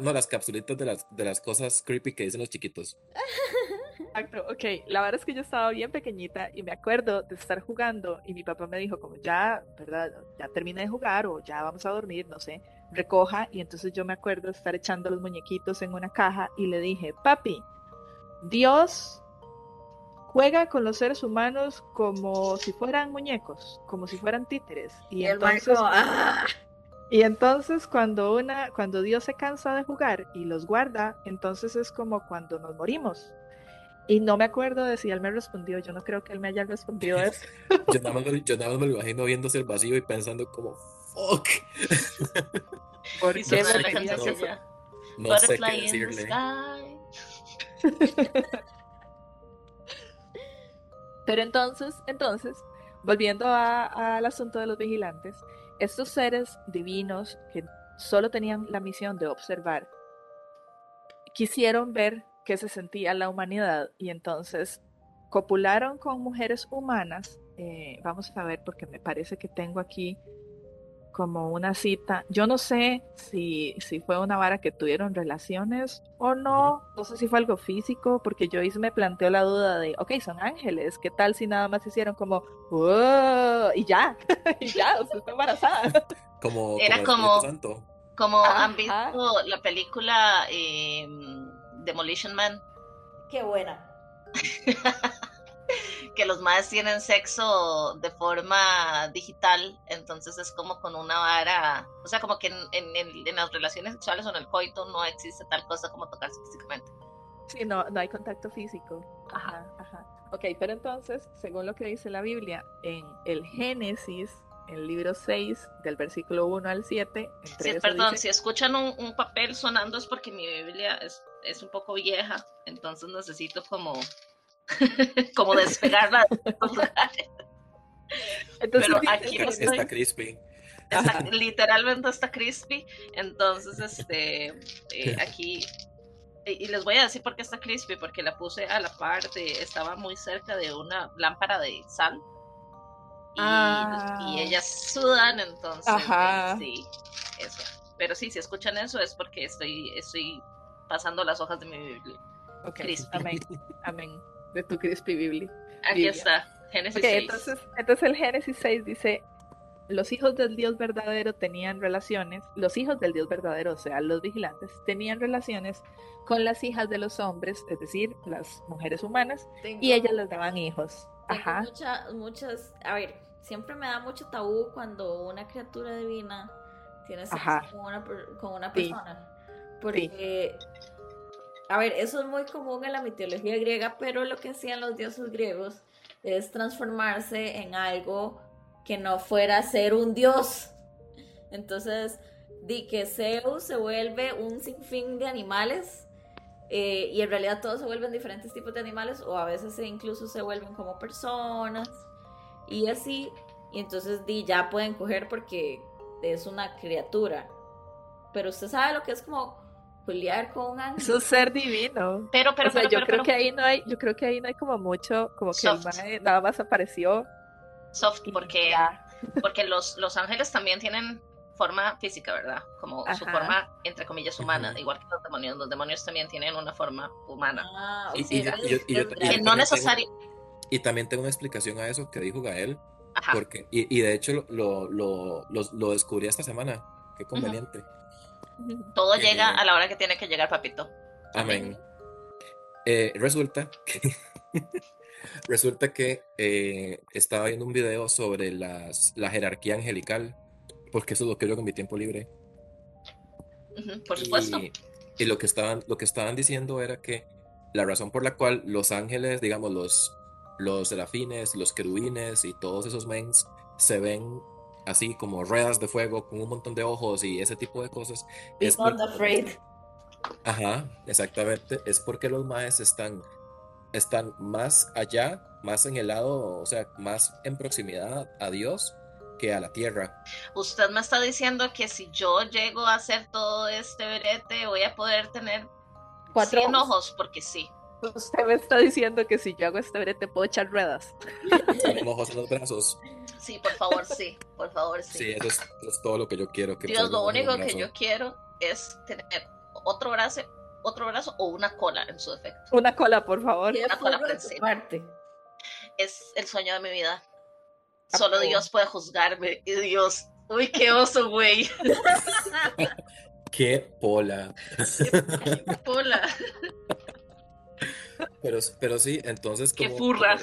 no, las capsulitas de las, de las cosas creepy que dicen los chiquitos.
Exacto, ok. La verdad es que yo estaba bien pequeñita y me acuerdo de estar jugando y mi papá me dijo como ya, ¿verdad? Ya terminé de jugar o ya vamos a dormir, no sé, recoja y entonces yo me acuerdo de estar echando los muñequitos en una caja y le dije, papi, Dios juega con los seres humanos como si fueran muñecos, como si fueran títeres. Y, entonces, ¡ah! y entonces cuando una, cuando Dios se cansa de jugar y los guarda, entonces es como cuando nos morimos. Y no me acuerdo de si él me respondió, yo no creo que él me haya respondido eso.
yo, nada más, yo nada más me lo imagino viéndose el vacío y pensando como, fuck.
¿Por qué me No sé qué decirle.
Pero entonces, entonces, volviendo al asunto de los vigilantes, estos seres divinos que solo tenían la misión de observar, quisieron ver que se sentía la humanidad y entonces copularon con mujeres humanas. Eh, vamos a ver porque me parece que tengo aquí como una cita. Yo no sé si, si fue una vara que tuvieron relaciones o no. No sé si fue algo físico, porque Joyce me planteó la duda de, ok, son ángeles, ¿qué tal si nada más hicieron como, y ya, y ya, o sea, está embarazada?
Como,
Era como, como han visto la película eh, Demolition Man.
Qué buena.
que los madres tienen sexo de forma digital, entonces es como con una vara, o sea, como que en, las relaciones sexuales o en el coito no existe tal cosa como tocarse físicamente.
Sí, no, no hay contacto físico. Ajá, ajá. Ok, pero entonces, según lo que dice la Biblia, en el Génesis, el libro 6, del versículo 1 al 7.
Sí, perdón, si escuchan un, papel sonando es porque mi Biblia es, es un poco vieja, entonces necesito como como despegarla
Entonces, Pero aquí está crispy.
literalmente está crispy. Entonces, este, eh, aquí, y, les voy a decir por qué está crispy, porque la puse a la parte, estaba muy cerca de una lámpara de sal. Y, ah. ellas sudan, entonces, eh, sí, eso. Pero sí, si escuchan eso es porque estoy, estoy pasando las hojas de mi Biblia.
Amén. Amén de tu Crispy Biblia.
Aquí está, Génesis 6.
Entonces, entonces el Génesis 6 dice, los hijos del Dios verdadero tenían relaciones, los hijos del Dios verdadero, o sea, los vigilantes, tenían relaciones con las hijas de los hombres, es decir, las mujeres humanas, y ellas les daban hijos.
Ajá. Muchas, muchas, a ver, siempre me da mucho tabú cuando una criatura divina tiene sexo con una, con una persona. Porque a ver, eso es muy común en la mitología griega, pero lo que hacían los dioses griegos es transformarse en algo que no fuera ser un dios. Entonces, di que Zeus se vuelve un sinfín de animales eh, y en realidad todos se vuelven diferentes tipos de animales o a veces incluso se vuelven como personas y así. Y entonces di ya pueden coger porque es una criatura. Pero usted sabe lo que es como Juliar con un ángel.
Es un ser divino.
Pero, pero,
yo
creo
que ahí no hay, yo creo que ahí no hay como mucho, como que nada más apareció.
Soft, porque, porque los, los ángeles también tienen forma física, ¿verdad? Como su forma, entre comillas, humana, igual que los demonios. Los demonios también tienen una forma humana. Ah, y, no necesario.
y también tengo una explicación a eso que dijo Gael. Porque, y, de hecho lo, lo, lo, descubrí esta semana. Qué conveniente.
Todo llega a la hora que tiene que llegar, papito.
Amén. Eh, resulta que, resulta que eh, estaba viendo un video sobre las, la jerarquía angelical, porque eso es lo que yo con mi tiempo libre.
por supuesto.
Y, lo, que estaban, lo que estaban diciendo era que la razón por la cual los ángeles, digamos, los, los serafines, los querubines y todos esos mens se ven así como ruedas de fuego con un montón de ojos y ese tipo de cosas.
es not afraid.
Ajá, exactamente. Es porque los maes están, están más allá, más en el lado, o sea, más en proximidad a Dios que a la tierra.
Usted me está diciendo que si yo llego a hacer todo este verete, voy a poder tener cuatro ojos, porque sí.
Usted me está diciendo que si yo hago este verete puedo echar ruedas.
ojos en los brazos.
Sí, por favor, sí, por favor, sí.
Sí, eso es, todo lo que yo quiero. Que
Dios, lo único que yo quiero es tener otro brazo, otro brazo o una cola en su defecto.
Una cola, por favor.
Una cola parte. Es el sueño de mi vida. Solo Dios puede juzgarme. Y Dios, uy, qué oso, güey.
qué pola.
qué pola.
Pero, pero sí, entonces
como... Qué furra.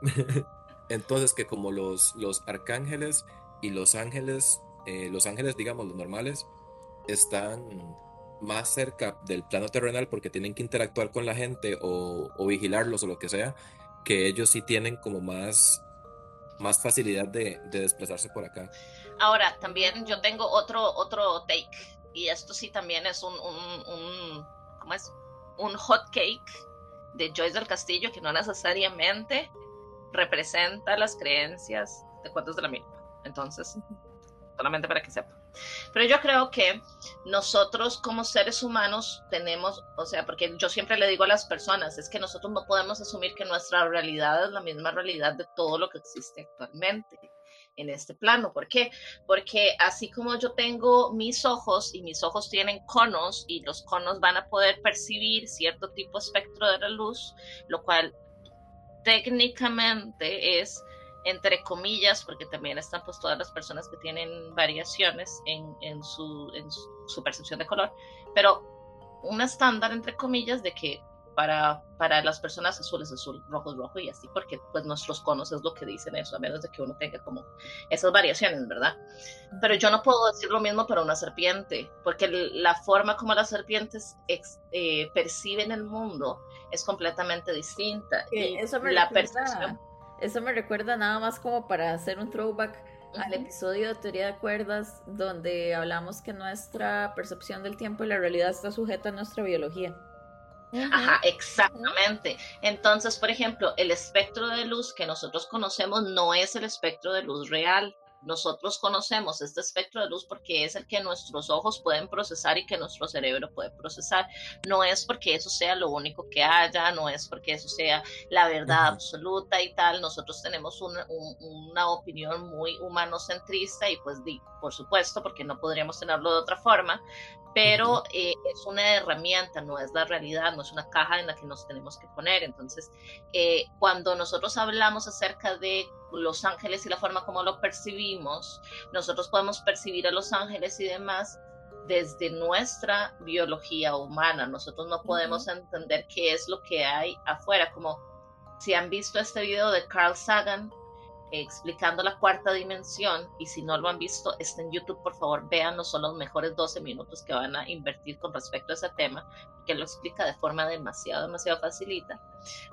Entonces que como los, los arcángeles y los ángeles, eh, los ángeles digamos los normales, están más cerca del plano terrenal porque tienen que interactuar con la gente o, vigilarlos o lo que sea, que ellos sí tienen como más, más facilidad de, desplazarse por acá.
Ahora, también yo tengo otro, otro take, y esto sí también es un, un, un ¿cómo es? Un hot cake de Joyce del Castillo, que no necesariamente representa las creencias de cuentos de la misma. Entonces, solamente para que sepan. Pero yo creo que nosotros como seres humanos tenemos, o sea, porque yo siempre le digo a las personas, es que nosotros no podemos asumir que nuestra realidad es la misma realidad de todo lo que existe actualmente. En este plano. ¿Por qué? Porque así como yo tengo mis ojos y mis ojos tienen conos y los conos van a poder percibir cierto tipo de espectro de la luz, lo cual técnicamente es entre comillas, porque también están pues todas las personas que tienen variaciones en, en, su, en su percepción de color, pero un estándar entre comillas de que para, para las personas azules azul, rojo es rojo y así, porque pues nuestros conos es lo que dicen eso, a menos de que uno tenga como esas variaciones, ¿verdad? Pero yo no puedo decir lo mismo para una serpiente, porque la forma como las serpientes eh, perciben el mundo es completamente distinta. y
eso me la percepción. Eso me recuerda nada más como para hacer un throwback al episodio de teoría de cuerdas, donde hablamos que nuestra percepción del tiempo y la realidad está sujeta a nuestra biología.
Ajá, exactamente. Entonces, por ejemplo, el espectro de luz que nosotros conocemos no es el espectro de luz real. Nosotros conocemos este espectro de luz porque es el que nuestros ojos pueden procesar y que nuestro cerebro puede procesar. No es porque eso sea lo único que haya, no es porque eso sea la verdad absoluta y tal. Nosotros tenemos una, una opinión muy humanocentrista y pues por supuesto, porque no podríamos tenerlo de otra forma, pero eh, es una herramienta, no es la realidad, no es una caja en la que nos tenemos que poner. Entonces, eh, cuando nosotros hablamos acerca de los ángeles y la forma como lo percibimos, nosotros podemos percibir a los ángeles y demás desde nuestra biología humana. Nosotros no podemos entender qué es lo que hay afuera, como si han visto este video de Carl Sagan, explicando la cuarta dimensión y si no lo han visto, está en YouTube, por favor, vean, no son los mejores 12 minutos que van a invertir con respecto a ese tema, que lo explica de forma demasiado, demasiado facilita,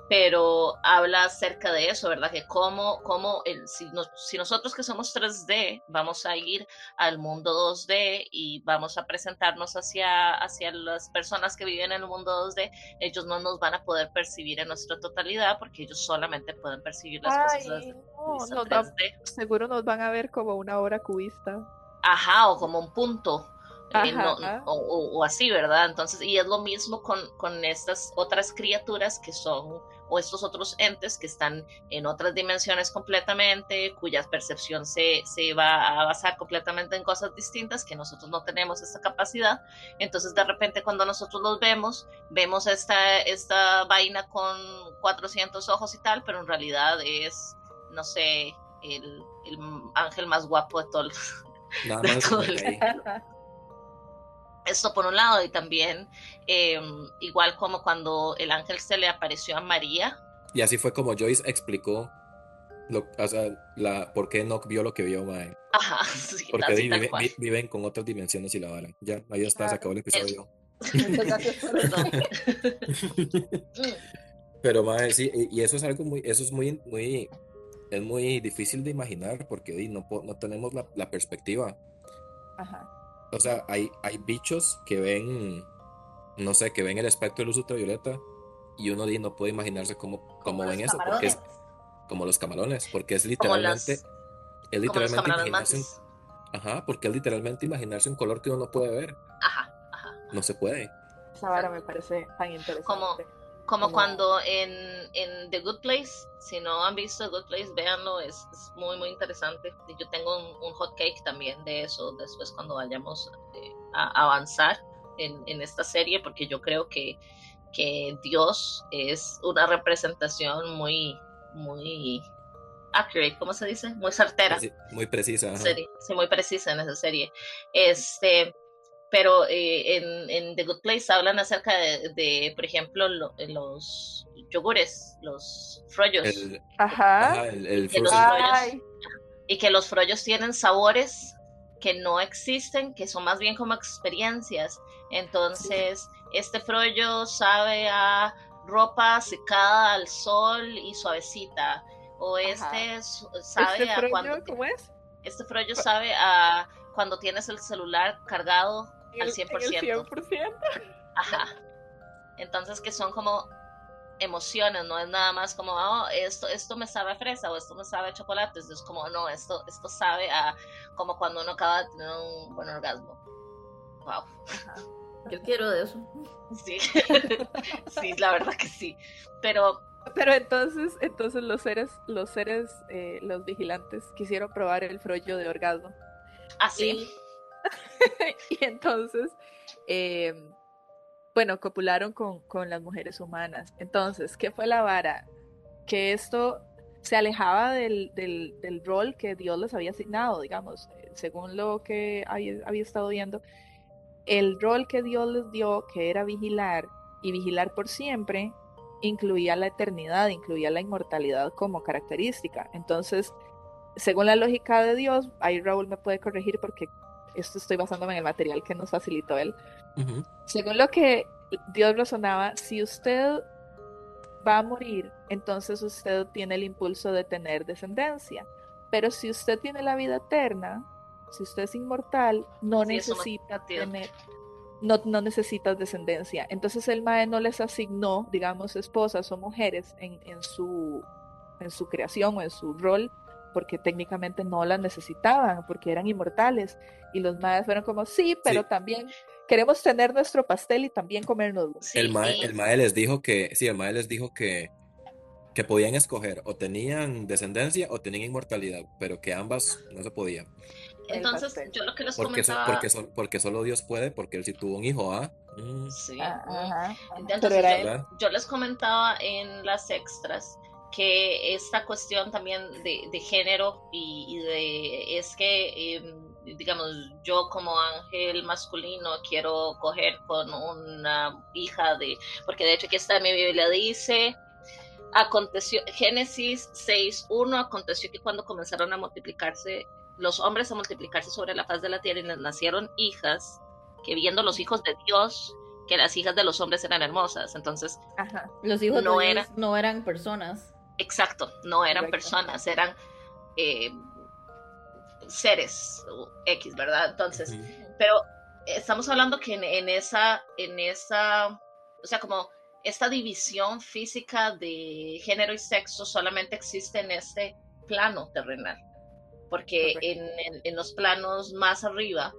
pero habla acerca de eso, ¿verdad? Que cómo, cómo el, si, si nosotros que somos 3D vamos a ir al mundo 2D y vamos a presentarnos hacia, hacia las personas que viven en el mundo 2D, ellos no nos van a poder percibir en nuestra totalidad porque ellos solamente pueden percibir las cosas
seguro nos van a ver como una obra cubista.
Ajá, o como un punto. Eh, o, así, ¿verdad? Entonces, y es lo mismo con, con estas otras criaturas que son, o estos otros entes que están en otras dimensiones completamente, cuya percepción se, se va a basar completamente en cosas distintas, que nosotros no tenemos esa capacidad. Entonces, de repente, cuando nosotros los vemos, vemos esta, esta vaina con 400 ojos y tal, pero en realidad es no sé, el, ángel más guapo de todos Nada más Esto por un lado, y también em, igual como cuando el ángel se le apareció a María.
Y así fue como Joyce explicó lo, o sea, la, por qué no vio lo que vio Mae.
Ajá,
Porque viven con otras dimensiones y la vara. Ya, ahí está, se acabó el episodio. Pero Mae, sí, y eso es algo muy, eso es muy, muy es muy difícil de imaginar porque no, no tenemos la, perspectiva. Ajá. O sea, hay, hay bichos que ven, no sé, que ven el espectro de luz ultravioleta y uno no puede imaginarse cómo, cómo ven eso, porque es como los camarones, porque es literalmente, es literalmente imaginarse ajá, porque es literalmente imaginarse un color que uno no puede ver.
Ajá, ajá.
No se puede.
Esa vara me parece tan interesante.
Como como cuando en, en, The Good Place, si no han visto The Good Place, véanlo, es, muy, muy interesante. Yo tengo un, hot cake también de eso después cuando vayamos eh, a avanzar en, en, esta serie, porque yo creo que, que Dios es una representación muy, muy accurate, ¿cómo se dice? Muy certera.
Muy precisa.
Sí, muy precisa en esa serie. Este, pero eh, en, en, The Good Place hablan acerca de, por ejemplo, los yogures, los frollos.
ajá.
el,
y que los frollos tienen sabores que no existen, que son más bien como experiencias. Entonces, este frollo sabe a ropa secada al sol y suavecita. O este sabe
¿Este
a
cuando. ¿Cómo es?
Este frollo sabe a cuando tienes el celular cargado al 100%.
100%.
Ajá. Entonces que son como emociones, no es nada más como, oh, esto, esto me sabe a fresa o esto me sabe a chocolate, es como, no, esto, esto sabe a como cuando uno acaba de tener un buen orgasmo. Wow.
Yo quiero de eso.
Sí, sí, la verdad que sí. Pero
Pero entonces, entonces los seres, los seres, eh, los vigilantes quisieron probar el frollo de orgasmo.
Así.
Y, entonces, em, bueno, copularon con, con, las mujeres humanas. Entonces, ¿qué fue la vara? Que esto se alejaba del, del, del rol que Dios les había asignado, digamos, según lo que había, había estado viendo. El rol que Dios les dio, que era vigilar y vigilar por siempre, incluía la eternidad, incluía la inmortalidad como característica. Entonces, según la lógica de Dios, ahí Raúl me puede corregir porque esto estoy basándome en el material que nos facilitó él. Según lo que Dios razonaba, si usted va a morir, entonces usted tiene el impulso de tener descendencia. Pero si usted tiene la vida eterna, si usted es inmortal, no necesita tener no, no necesitas descendencia. Entonces el Mae no les asignó, digamos, esposas o mujeres en, en, su, en su creación o en su rol, porque técnicamente no las necesitaban, porque eran inmortales. Y los Maes fueron como, sí, pero también queremos tener nuestro pastel y también comernos.
el, mae, el Mae les dijo que, sí, el Mae les dijo que, que podían escoger o tenían descendencia o tenían inmortalidad, pero que ambas no se podían.
Entonces, yo lo que les
porque
comentaba...
porque, porque, solo Dios puede, porque él sí tuvo un hijo, ¿ah?
Mm. Sí. Ah, Entonces, yo, les comentaba en las extras que esta cuestión también de, de género y, de... es que... Em, digamos, yo como ángel masculino quiero coger con una hija de, porque de hecho aquí está en mi Biblia, dice, aconteció, Génesis 6.1, aconteció que cuando comenzaron a multiplicarse los hombres a multiplicarse sobre la faz de la tierra y les nacieron hijas, que viendo los hijos de Dios, que las hijas de los hombres eran hermosas. Entonces,
los hijos no, eran, no eran personas.
Exacto, no eran personas, eran eh, seres X, ¿verdad? Entonces, pero estamos hablando que en, esa, en esa, o sea, como esta división física de género y sexo solamente existe en este plano terrenal porque en, los planos más arriba,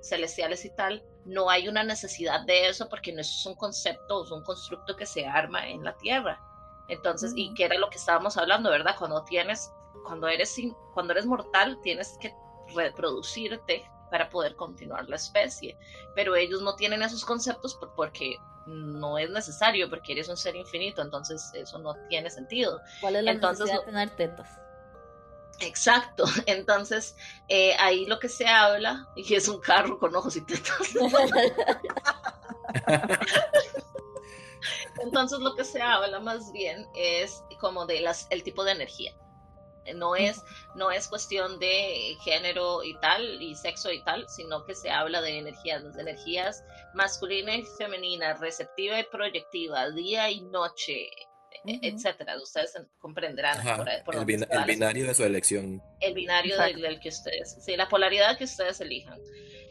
celestiales y tal, no hay una necesidad de eso porque no es un concepto, es un constructo que se arma en la Tierra. Entonces, y que era lo que estábamos hablando, ¿verdad? Cuando tienes, cuando eres, cuando eres mortal, tienes que reproducirte para poder continuar la especie. Pero ellos no tienen esos conceptos porque no es necesario, porque eres un ser infinito, entonces eso no tiene sentido.
¿Cuál es la entonces, necesidad de tener tetas?
Exacto, entonces eh, ahí lo que se habla, y es un carro con ojos y tetas. entonces lo que se habla más bien es como de las, el tipo de energía. No es, no es cuestión de género y tal, y sexo y tal, sino que se habla de energías, de energías masculina y femenina, receptiva y proyectiva, día y noche, etcétera. Ustedes comprenderán
por, el, binario de su elección.
El binario del, que ustedes, sí, la polaridad que ustedes elijan.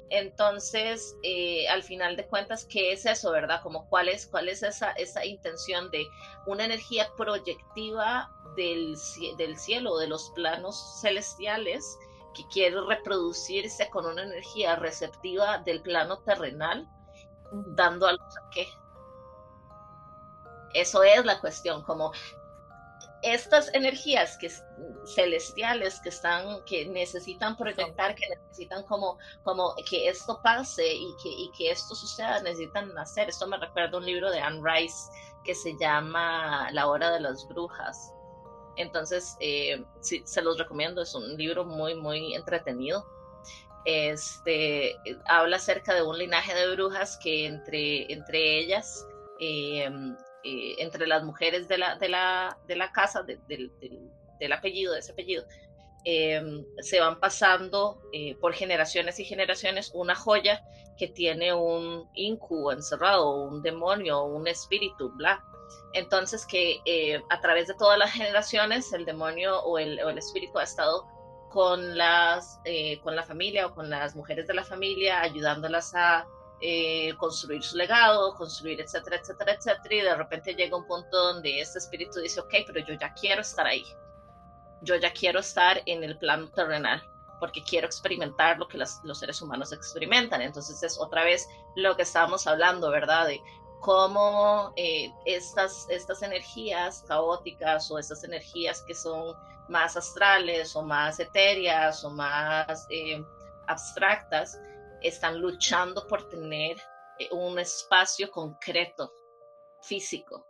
Entonces, eh, al final de cuentas, ¿qué es eso, verdad? Como cuál es, cuál es esa, esa intención de una energía proyectiva del, del cielo, de los planos celestiales, que quiere reproducirse con una energía receptiva del plano terrenal, dando a luz a qué? Eso es la cuestión, como estas energías que celestiales que están que necesitan proyectar que necesitan como como que esto pase y que, y que esto suceda necesitan nacer. Esto me recuerda un libro de Anne Rice que se llama La hora de las brujas. Entonces eh, sí, se los recomiendo es un libro muy muy entretenido. Este habla acerca de un linaje de brujas que entre entre ellas eh, eh, entre las mujeres de la, de la, de la casa, del apellido, de ese apellido, em, se van pasando eh, por generaciones y generaciones una joya que tiene un incubo encerrado, un demonio, un espíritu, bla. Entonces que eh, a través de todas las generaciones el demonio o el, o el espíritu ha estado con, las, con la familia o con las mujeres de la familia, ayudándolas a eh, construir su legado, construir, etcétera, etcétera, etcétera, y de repente llega un punto donde este espíritu dice, ok, pero yo ya quiero estar ahí, yo ya quiero estar en el plano terrenal, porque quiero experimentar lo que los seres humanos experimentan. Entonces es otra vez lo que estábamos hablando, ¿verdad? De cómo eh, estas, estas energías caóticas o estas energías que son más astrales o más etéreas o más eh, abstractas están luchando por tener eh, un espacio concreto, físico,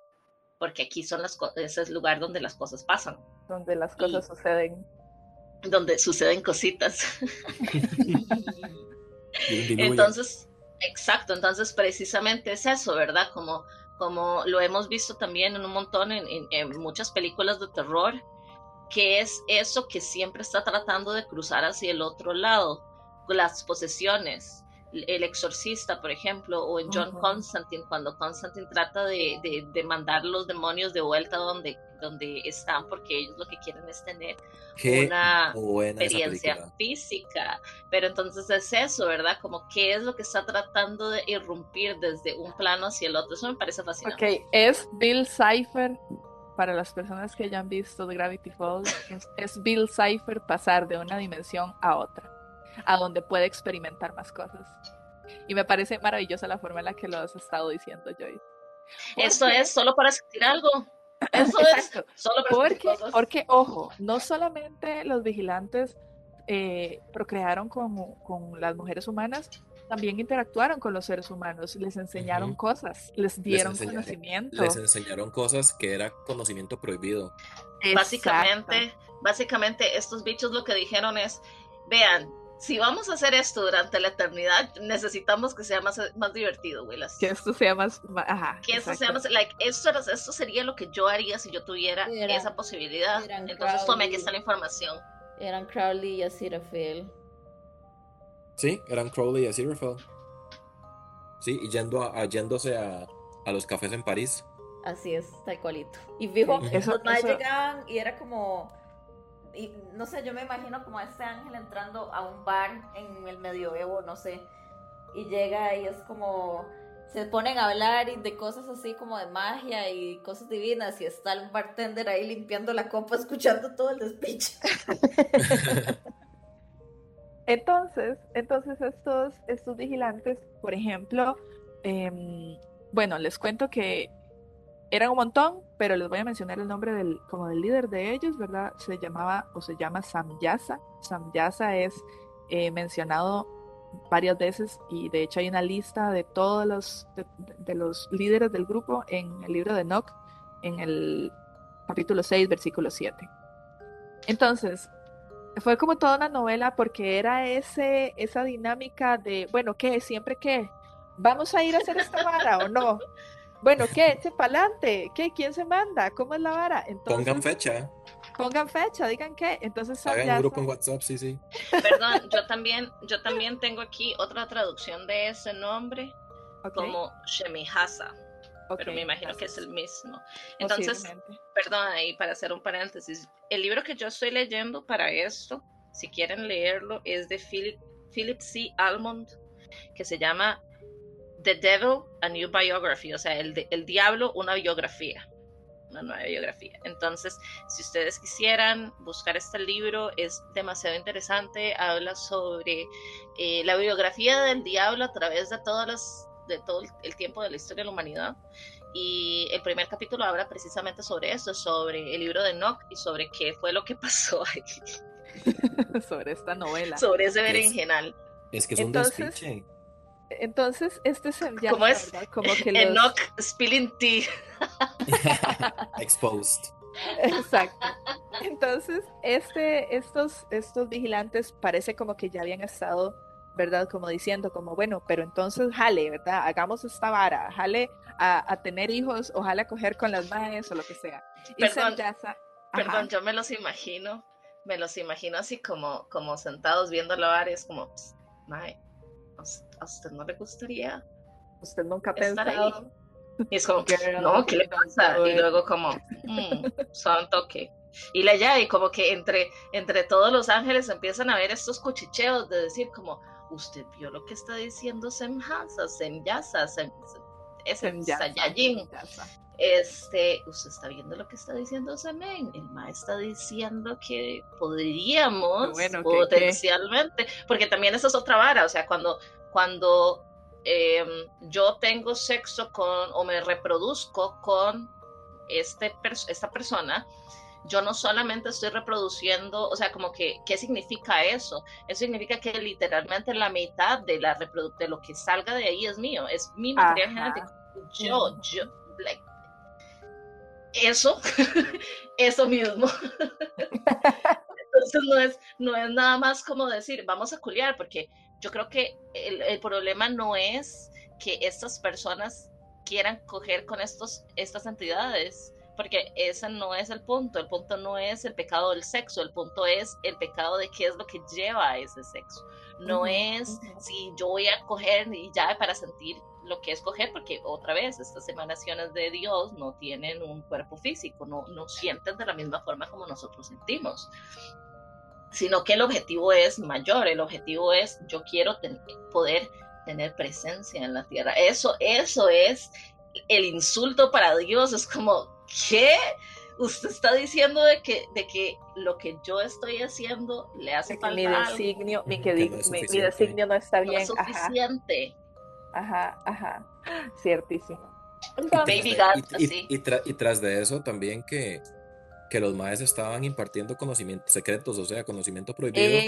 porque aquí son las es el lugar donde las cosas pasan.
Donde las cosas suceden.
Donde suceden cositas. entonces, exacto, entonces precisamente es eso, ¿verdad? Como, como lo hemos visto también en un montón, en, en muchas películas de terror, que es eso que siempre está tratando de cruzar hacia el otro lado, las posesiones, el exorcista, por ejemplo, o en John Constantine, cuando Constantine trata de, de, mandar los demonios de vuelta donde, donde están, porque ellos lo que quieren es tener una experiencia física. Pero entonces es eso, ¿verdad? Como qué es lo que está tratando de irrumpir desde un plano hacia el otro. Eso me parece fascinante.
Ok, es Bill Cipher. Para las personas que ya han visto The Gravity Falls, es Bill Cipher pasar de una dimensión a otra a donde puede experimentar más cosas. Y me parece maravillosa la forma en la que lo has estado diciendo, Joy.
Eso es solo para sentir algo. Eso es solo para
porque, cosas. porque, ojo, no solamente los vigilantes eh, procrearon con, con, las mujeres humanas, también interactuaron con los seres humanos, les enseñaron cosas, les dieron conocimiento.
Les enseñaron cosas que era conocimiento prohibido.
Básicamente, básicamente estos bichos lo que dijeron es, vean, si vamos a hacer esto durante la eternidad, necesitamos que sea más, más divertido, Willas.
Que esto sea más. Ajá,
que esto sea más. Like, esto, esto sería lo que yo haría si yo tuviera esa posibilidad. Entonces, tome aquí está la información.
Eran Crowley y Aziraphale.
Sí, eran Crowley y Aziraphale. Sí, y yendo a, yéndose a, a, los cafés en París.
Así es, tal cualito. Y fijo, los más llegaban y era como y no sé, yo me imagino como este ángel entrando a un bar en el medioevo, no sé, y llega y es como se ponen a hablar y de cosas así como de magia y cosas divinas y está el bartender ahí limpiando la copa escuchando todo el despiche.
entonces, entonces estos, estos vigilantes, por ejemplo, em, bueno, les cuento que eran un montón, pero les voy a mencionar el nombre del, como del líder de ellos, ¿verdad? Se llamaba o se llama Samyasa. Samyasa es eh, mencionado varias veces y de hecho hay una lista de todos los, de, los líderes del grupo en el libro de Enoch, en el capítulo 6, versículo 7. Entonces, fue como toda una novela porque era ese, esa dinámica de, bueno, ¿qué? ¿Siempre qué? ¿Vamos a ir a hacer esta vara o no? Bueno, ¿qué? Eche para adelante. ¿Qué? ¿Quién se manda? ¿Cómo es la vara?
Entonces, pongan fecha.
Pongan fecha, digan qué. Entonces
hagan un grupo en WhatsApp, sí, sí.
Perdón, yo también, yo también tengo aquí otra traducción de ese nombre como Shemihasa. pero me imagino que es el mismo. Entonces, perdón, ahí para hacer un paréntesis, el libro que yo estoy leyendo para esto, si quieren leerlo, es de Philip, Philip C. Almond, que se llama The Devil, a New Biography, o sea, el, el diablo, una biografía, una nueva biografía. Entonces, si ustedes quisieran buscar este libro, es demasiado interesante, habla sobre eh, la biografía del diablo a través de, todas las, de todo el tiempo de la historia de la humanidad. Y el primer capítulo habla precisamente sobre eso, sobre el libro de Enoch y sobre qué fue lo que pasó ahí.
sobre esta novela.
Sobre ese berenjenal.
Es, que es un despiche.
Entonces, este es el
¿Cómo es? Como que Enoch spilling tea.
Exposed.
Exacto. Entonces, este, estos, estos vigilantes parece como que ya habían estado, ¿verdad? Como diciendo, como, bueno, pero entonces jale, ¿verdad? Hagamos esta vara, jale a, tener hijos, ojalá coger con las madres o lo que sea.
perdón, perdón yo me los imagino, me los imagino así como, como sentados viendo la vara, es como, mae, ¿a usted no le gustaría?
¿Usted nunca ha pensado?
Y es como, no, ¿qué le pasa? Y luego como, mmm, son toque. Y la llave, y como que entre, entre todos los ángeles empiezan a ver estos cuchicheos de decir como, usted vio lo que está diciendo Semhasa, Semyasa, Sem, ese Sayajin. Este, usted está viendo lo que está diciendo Semen. El ma está diciendo que podríamos potencialmente, porque también esa es otra vara, o sea, cuando cuando em, yo tengo sexo con o me reproduzco con este, esta persona, yo no solamente estoy reproduciendo, o sea, como que, ¿qué significa eso? Eso significa que literalmente la mitad de, la de lo que salga de ahí es mío, es mi material genético. Yo, yo, like, eso, eso mismo. Entonces no es, no es nada más como decir, vamos a culiar, porque yo creo que el, el problema no es que estas personas quieran coger con estos, estas entidades, porque ese no es el punto, el punto no es el pecado del sexo, el punto es el pecado de qué es lo que lleva a ese sexo. No es si yo voy a coger y ya para sentir lo que es coger, porque otra vez estas emanaciones de Dios no tienen un cuerpo físico, no, no sienten de la misma forma como nosotros sentimos, sino que el objetivo es mayor, el objetivo es yo quiero poder tener presencia en la tierra. Eso, eso es el insulto para Dios, es como, ¿qué? Usted está diciendo de que, de que lo que yo estoy haciendo le hace falta
mi designio, Mi, que no mi, designio no está bien.
No es suficiente.
Ajá, ajá, ciertísimo.
Baby God,
y, y, tras de eso también que, que los maestros estaban impartiendo conocimientos secretos, o sea, conocimiento prohibido.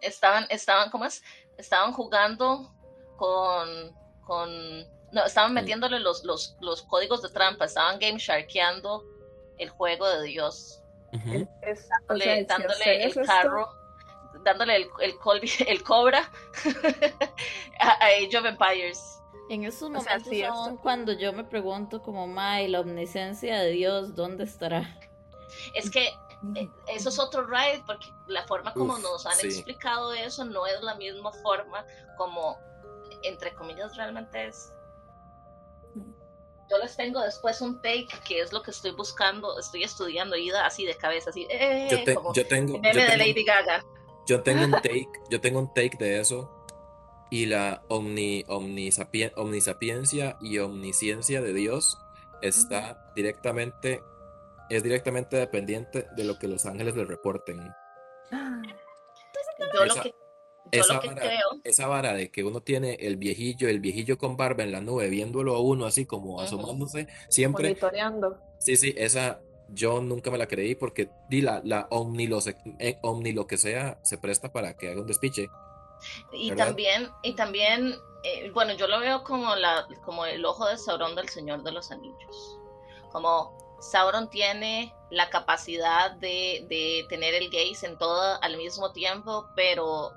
estaban, estaban, ¿cómo es? Estaban jugando con, con no, estaban metiéndole los, los, los códigos de trampa, estaban game sharkeando el juego de Dios. dándole, el carro, dándole el, el, el cobra a, Age of Empires.
En esos momentos son cuando yo me pregunto como, May, la omnisciencia de Dios, ¿dónde estará?
Es que eh, eso es otro ride, porque la forma como nos han explicado eso no es la misma forma como, entre comillas, realmente es yo les tengo después un take que es lo que estoy buscando, estoy estudiando, ida así de cabeza, así, eh,
yo, tengo, yo tengo
de Lady Gaga.
Yo tengo un take, yo tengo un take de eso y la omni, omnisapiencia y omnisciencia de Dios está directamente, es directamente dependiente de lo que los ángeles le reporten.
Yo lo que esa, vara,
esa vara de que uno tiene el viejillo, el viejillo con barba en la nube, viéndolo a uno así como asomándose, siempre.
Monitoreando.
Sí, sí, esa yo nunca me la creí porque di la, la omni, lo, eh, omni lo que sea se presta para que haga un despiche.
Y también, y también, eh, bueno, yo lo veo como, la, como el ojo de Sauron del Señor de los Anillos. Como Sauron tiene la capacidad de, de tener el gaze en todo al mismo tiempo, pero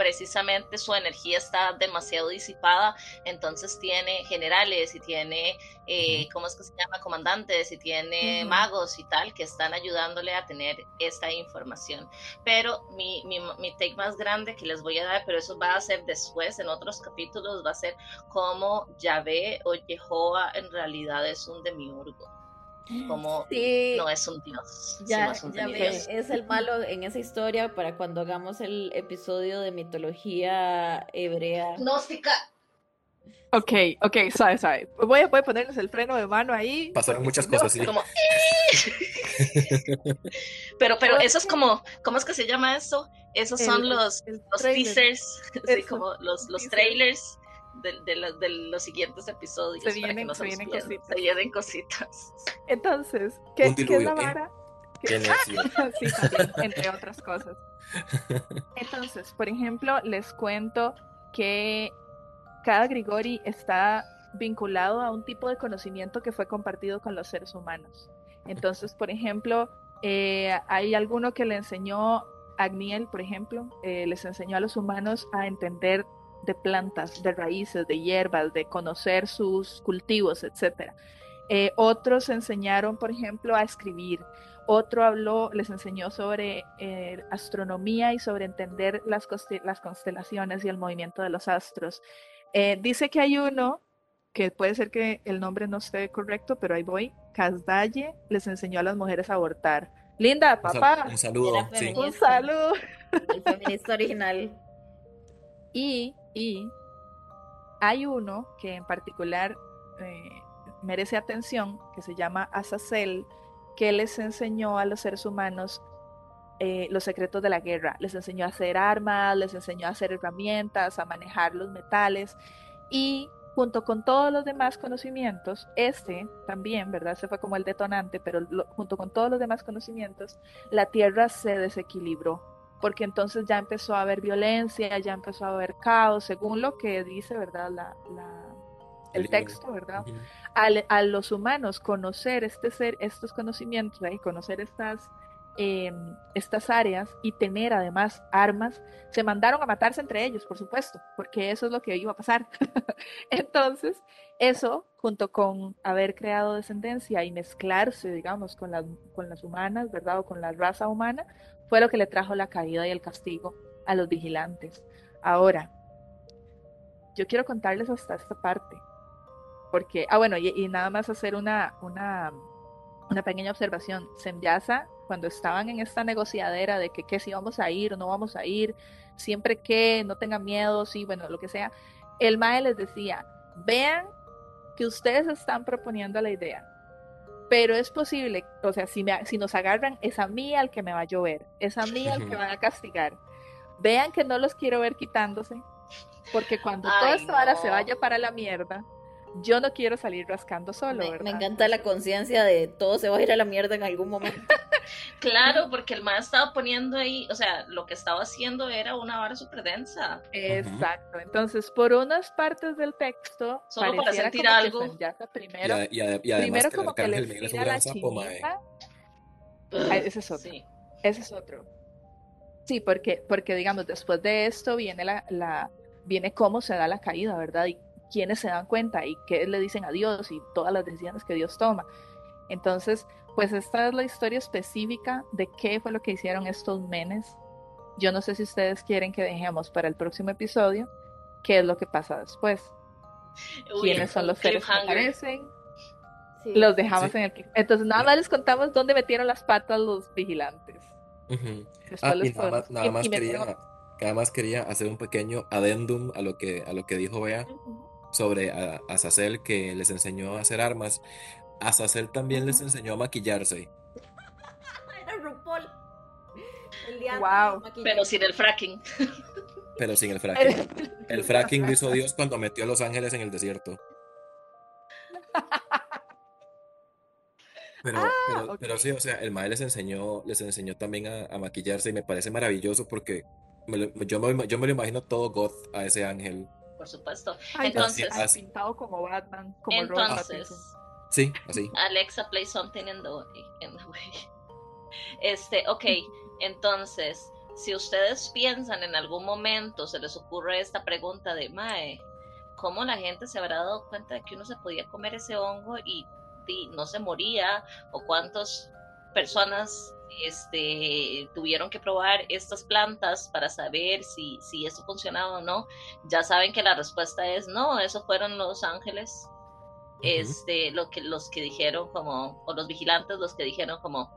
precisamente su energía está demasiado disipada, entonces tiene generales y tiene, eh, ¿cómo es que se llama? Comandantes y tiene magos y tal que están ayudándole a tener esta información. Pero mi, mi, mi take más grande que les voy a dar, pero eso va a ser después en otros capítulos, va a ser cómo Yahvé o Jehová en realidad es un demiurgo como no es un dios.
Ya, es el malo en esa historia para cuando hagamos el episodio de mitología hebrea.
Gnóstica.
Ok, ok, sabe, sabe. Voy a, voy ponerles el freno de mano ahí.
Pasaron muchas cosas, sí. Como...
pero, pero eso es como, ¿cómo es que se llama eso? Esos son los, los teasers, como los, los trailers de, los siguientes episodios.
Se vienen, cositas.
Se vienen cositas.
Entonces, ¿qué, es la
¿eh?
vara? sí, entre otras cosas. Entonces, por ejemplo, les cuento que cada Grigori está vinculado a un tipo de conocimiento que fue compartido con los seres humanos. Entonces, por ejemplo, eh, hay alguno que le enseñó Agniel, por ejemplo, eh, les enseñó a los humanos a entender de plantas, de raíces, de hierbas, de conocer sus cultivos, etc. Eh, otros enseñaron, por ejemplo, a escribir. Otro habló, les enseñó sobre eh, astronomía y sobre entender las, las, constelaciones y el movimiento de los astros. Eh, dice que hay uno, que puede ser que el nombre no esté correcto, pero ahí voy. Casdalle les enseñó a las mujeres a abortar. Linda, papá.
Un saludo.
Un saludo.
El feminista original.
Y y hay uno que en particular eh, merece atención, que se llama Azazel, que les enseñó a los seres humanos eh, los secretos de la guerra, les enseñó a hacer armas, les enseñó a hacer herramientas, a manejar los metales. Y junto con todos los demás conocimientos, este también, ¿verdad? Se fue como el detonante, pero junto con todos los demás conocimientos, la Tierra se desequilibró, porque entonces ya empezó a haber violencia, ya empezó a haber caos, según lo que dice, ¿verdad? La, el texto, ¿verdad? a los humanos conocer este ser, estos conocimientos, y conocer estas Em, estas áreas y tener además armas, se mandaron a matarse entre ellos, por supuesto, porque eso es lo que iba a pasar. Entonces, eso, junto con haber creado descendencia y mezclarse, digamos, con las, con las humanas, ¿verdad? O con la raza humana, fue lo que le trajo la caída y el castigo a los vigilantes. Ahora, yo quiero contarles hasta esta parte, porque, ah, bueno, y, nada más hacer una, una, una pequeña observación. Semyasa cuando estaban en esta negociadera de que, si vamos a ir o no vamos a ir, siempre que no tengan miedo, sí, bueno, lo que sea, el MAE les decía, vean que ustedes están proponiendo la idea, pero es posible, o sea, si, me, si nos agarran, es a mí al que me va a llover, es a mí al que van a castigar. Vean que no los quiero ver quitándose, porque cuando todo esto ahora se vaya para la mierda, yo no quiero salir rascando solo,
me,
¿verdad?
Me encanta la conciencia de todo se va a ir a la mierda en algún momento.
claro, porque el más estaba poniendo ahí, o sea, lo que estaba haciendo era una vara súper densa.
Exacto. Entonces, por unas partes del texto,
solo para sentir algo.
primero,
y, además
primero
que
como que le tira la chinita. ese es otro. Sí. Ese es otro. Sí, porque, porque digamos, después de esto viene la, la, viene cómo se da la caída, ¿verdad? Y quienes se dan cuenta y qué le dicen a Dios y todas las decisiones que Dios toma. Entonces, pues esta es la historia específica de qué fue lo que hicieron estos menes. Yo no sé si ustedes quieren que dejemos para el próximo episodio qué es lo que pasa después. quiénes son los seres que aparecen. Los dejamos en el Entonces nada más les contamos dónde metieron las patas los vigilantes.
Ah, nada más, quería, más quería hacer un pequeño adendum a lo que, a lo que dijo Bea sobre a, Azazel que les enseñó a hacer armas. Azazel también les enseñó a maquillarse.
Era RuPaul.
wow. Pero sin el fracking.
Pero sin el fracking. El fracking lo hizo Dios cuando metió a los ángeles en el desierto. Pero, ah, pero, sí, o sea, el maestro les enseñó, les enseñó también a, maquillarse y me parece maravilloso porque yo, me, yo me lo imagino todo goth a ese ángel
por supuesto. entonces,
pintado como Batman, como
entonces,
sí, así.
Alexa play something in the, in the way. Este, ok, entonces, si ustedes piensan en algún momento, se les ocurre esta pregunta de Mae, ¿cómo la gente se habrá dado cuenta de que uno se podía comer ese hongo y, y no se moría? ¿O cuántas personas este, tuvieron que probar estas plantas para saber si, si eso funcionaba o no, ya saben que la respuesta es no, eso fueron los ángeles, este, lo que, los que dijeron como, o los vigilantes los que dijeron como,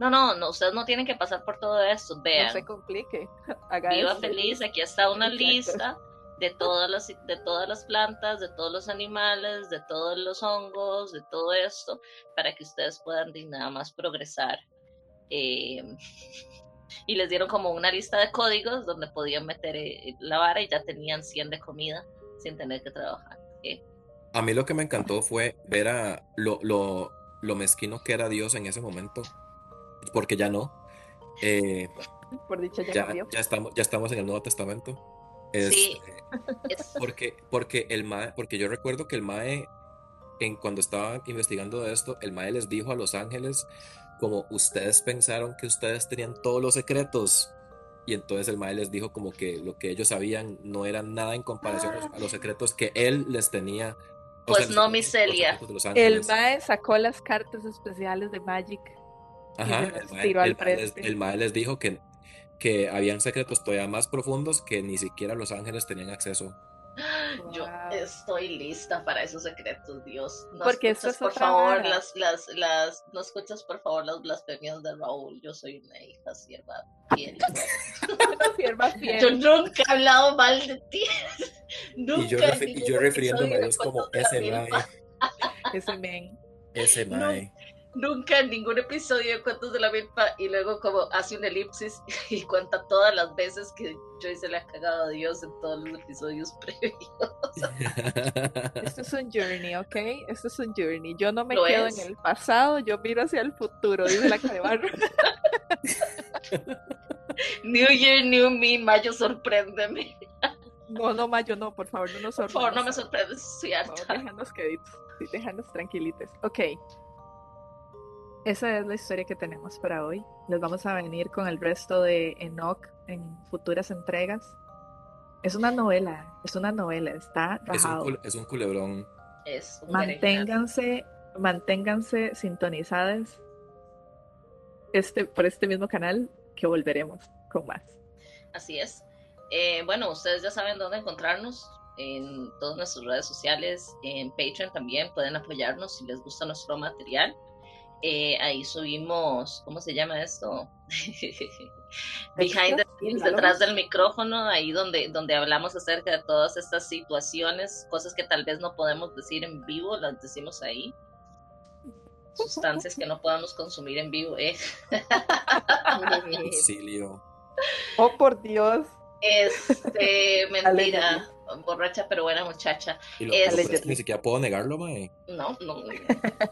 no, no, no, ustedes no tienen que pasar por todo esto, vean.
No se complique.
Viva feliz, aquí está una lista de todas las de todas las plantas, de todos los animales, de todos los hongos, de todo esto, para que ustedes puedan nada más progresar eh, y les dieron como una lista de códigos donde podían meter eh, la vara y ya tenían 100 de comida sin tener que trabajar.
A mí lo que me encantó fue ver a lo, lo, lo, mezquino que era Dios en ese momento, porque ya no. Eh,
Por dicho, ya,
ya, estamos, ya estamos en el Nuevo Testamento. sí. Porque, porque, el mae, porque yo recuerdo que el Mae, en, cuando estaba investigando esto, el Mae les dijo a los ángeles como ustedes pensaron que ustedes tenían todos los secretos. Y entonces el Mae les dijo como que lo que ellos sabían no era nada en comparación a los secretos que él les tenía.
Pues no, mi Celia.
El Mae sacó las cartas especiales de Magic.
Ajá, el mae, les, dijo que, que habían secretos todavía más profundos que ni siquiera los ángeles tenían acceso.
Yo estoy lista para esos secretos, Dios.
No Porque escuchas,
por favor, las, las, las, no escuchas, por favor, las blasfemias de Raúl. Yo soy una hija sierva fiel.
sierva fiel.
Yo nunca he hablado mal de ti. nunca.
Y yo, y yo refiriéndome a Dios como ese mae.
ese men.
Ese mae.
Nunca en ningún episodio de Cuentos de la Milpa y luego como hace un elipsis y cuenta todas las veces que Joyce le ha cagado a Dios en todos los episodios
previos. Esto es un journey, ¿ok? Esto es un journey. Yo no me quedo en el pasado, yo miro hacia el futuro, dice la Carebarro.
New Year, New Me, Mayo, sorpréndeme.
No, no, Mayo, no, por favor, no nos sorprendas.
Por favor, no me sorprendas, cierto.
Déjanos queditos, déjanos tranquilites. Ok. Esa es la historia que tenemos para hoy. Les vamos a venir con el resto de Enoch en futuras entregas. Es una novela, es una novela, está
rajado. Es un, culebrón.
Es
manténganse, manténganse sintonizadas este, por este mismo canal que volveremos con más.
Así es. Eh, bueno, ustedes ya saben dónde encontrarnos en todas nuestras redes sociales, en Patreon también pueden apoyarnos si les gusta nuestro material. Eh, ahí subimos, ¿cómo se llama esto? Behind the scenes, detrás del micrófono, ahí donde, donde hablamos acerca de todas estas situaciones, cosas que tal vez no podemos decir en vivo, las decimos ahí. Sustancias que no podamos consumir en vivo, ¿eh?
Oh, por Dios.
Este, mentira. borracha pero buena muchacha.
ni siquiera puedo negarlo, mae.
No, no.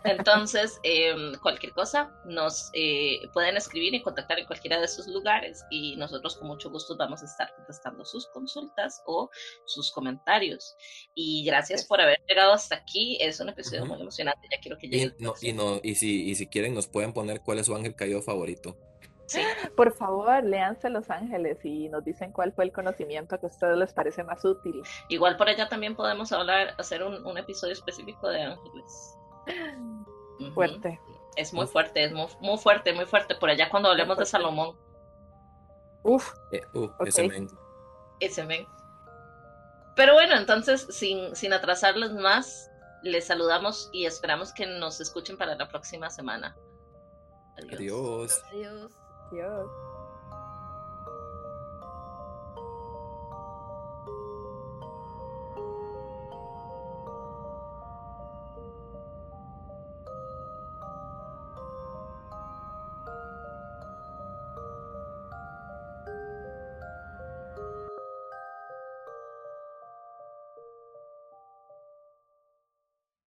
Entonces, em, cualquier cosa, nos eh, pueden escribir y contactar en cualquiera de esos lugares y nosotros con mucho gusto vamos a estar contestando sus consultas o sus comentarios. Y gracias por haber llegado hasta aquí. Es un episodio muy emocionante. Ya quiero que
llegue. Y, no, y, no, y, si, y si quieren, nos pueden poner cuál es su ángel caído favorito.
Por favor, léanse Los Ángeles y nos dicen cuál fue el conocimiento que a ustedes les parece más útil.
Igual por allá también podemos hablar, hacer un, episodio específico de ángeles.
Fuerte.
Es muy fuerte, es muy, muy, fuerte, muy fuerte. Por allá cuando hablemos de Salomón.
Uf.
Eh, uh, ese men.
Ese men. Pero bueno, entonces, sin, sin atrasarles más, les saludamos y esperamos que nos escuchen para la próxima semana.
Adiós.
Adiós.
Adiós. Yeah.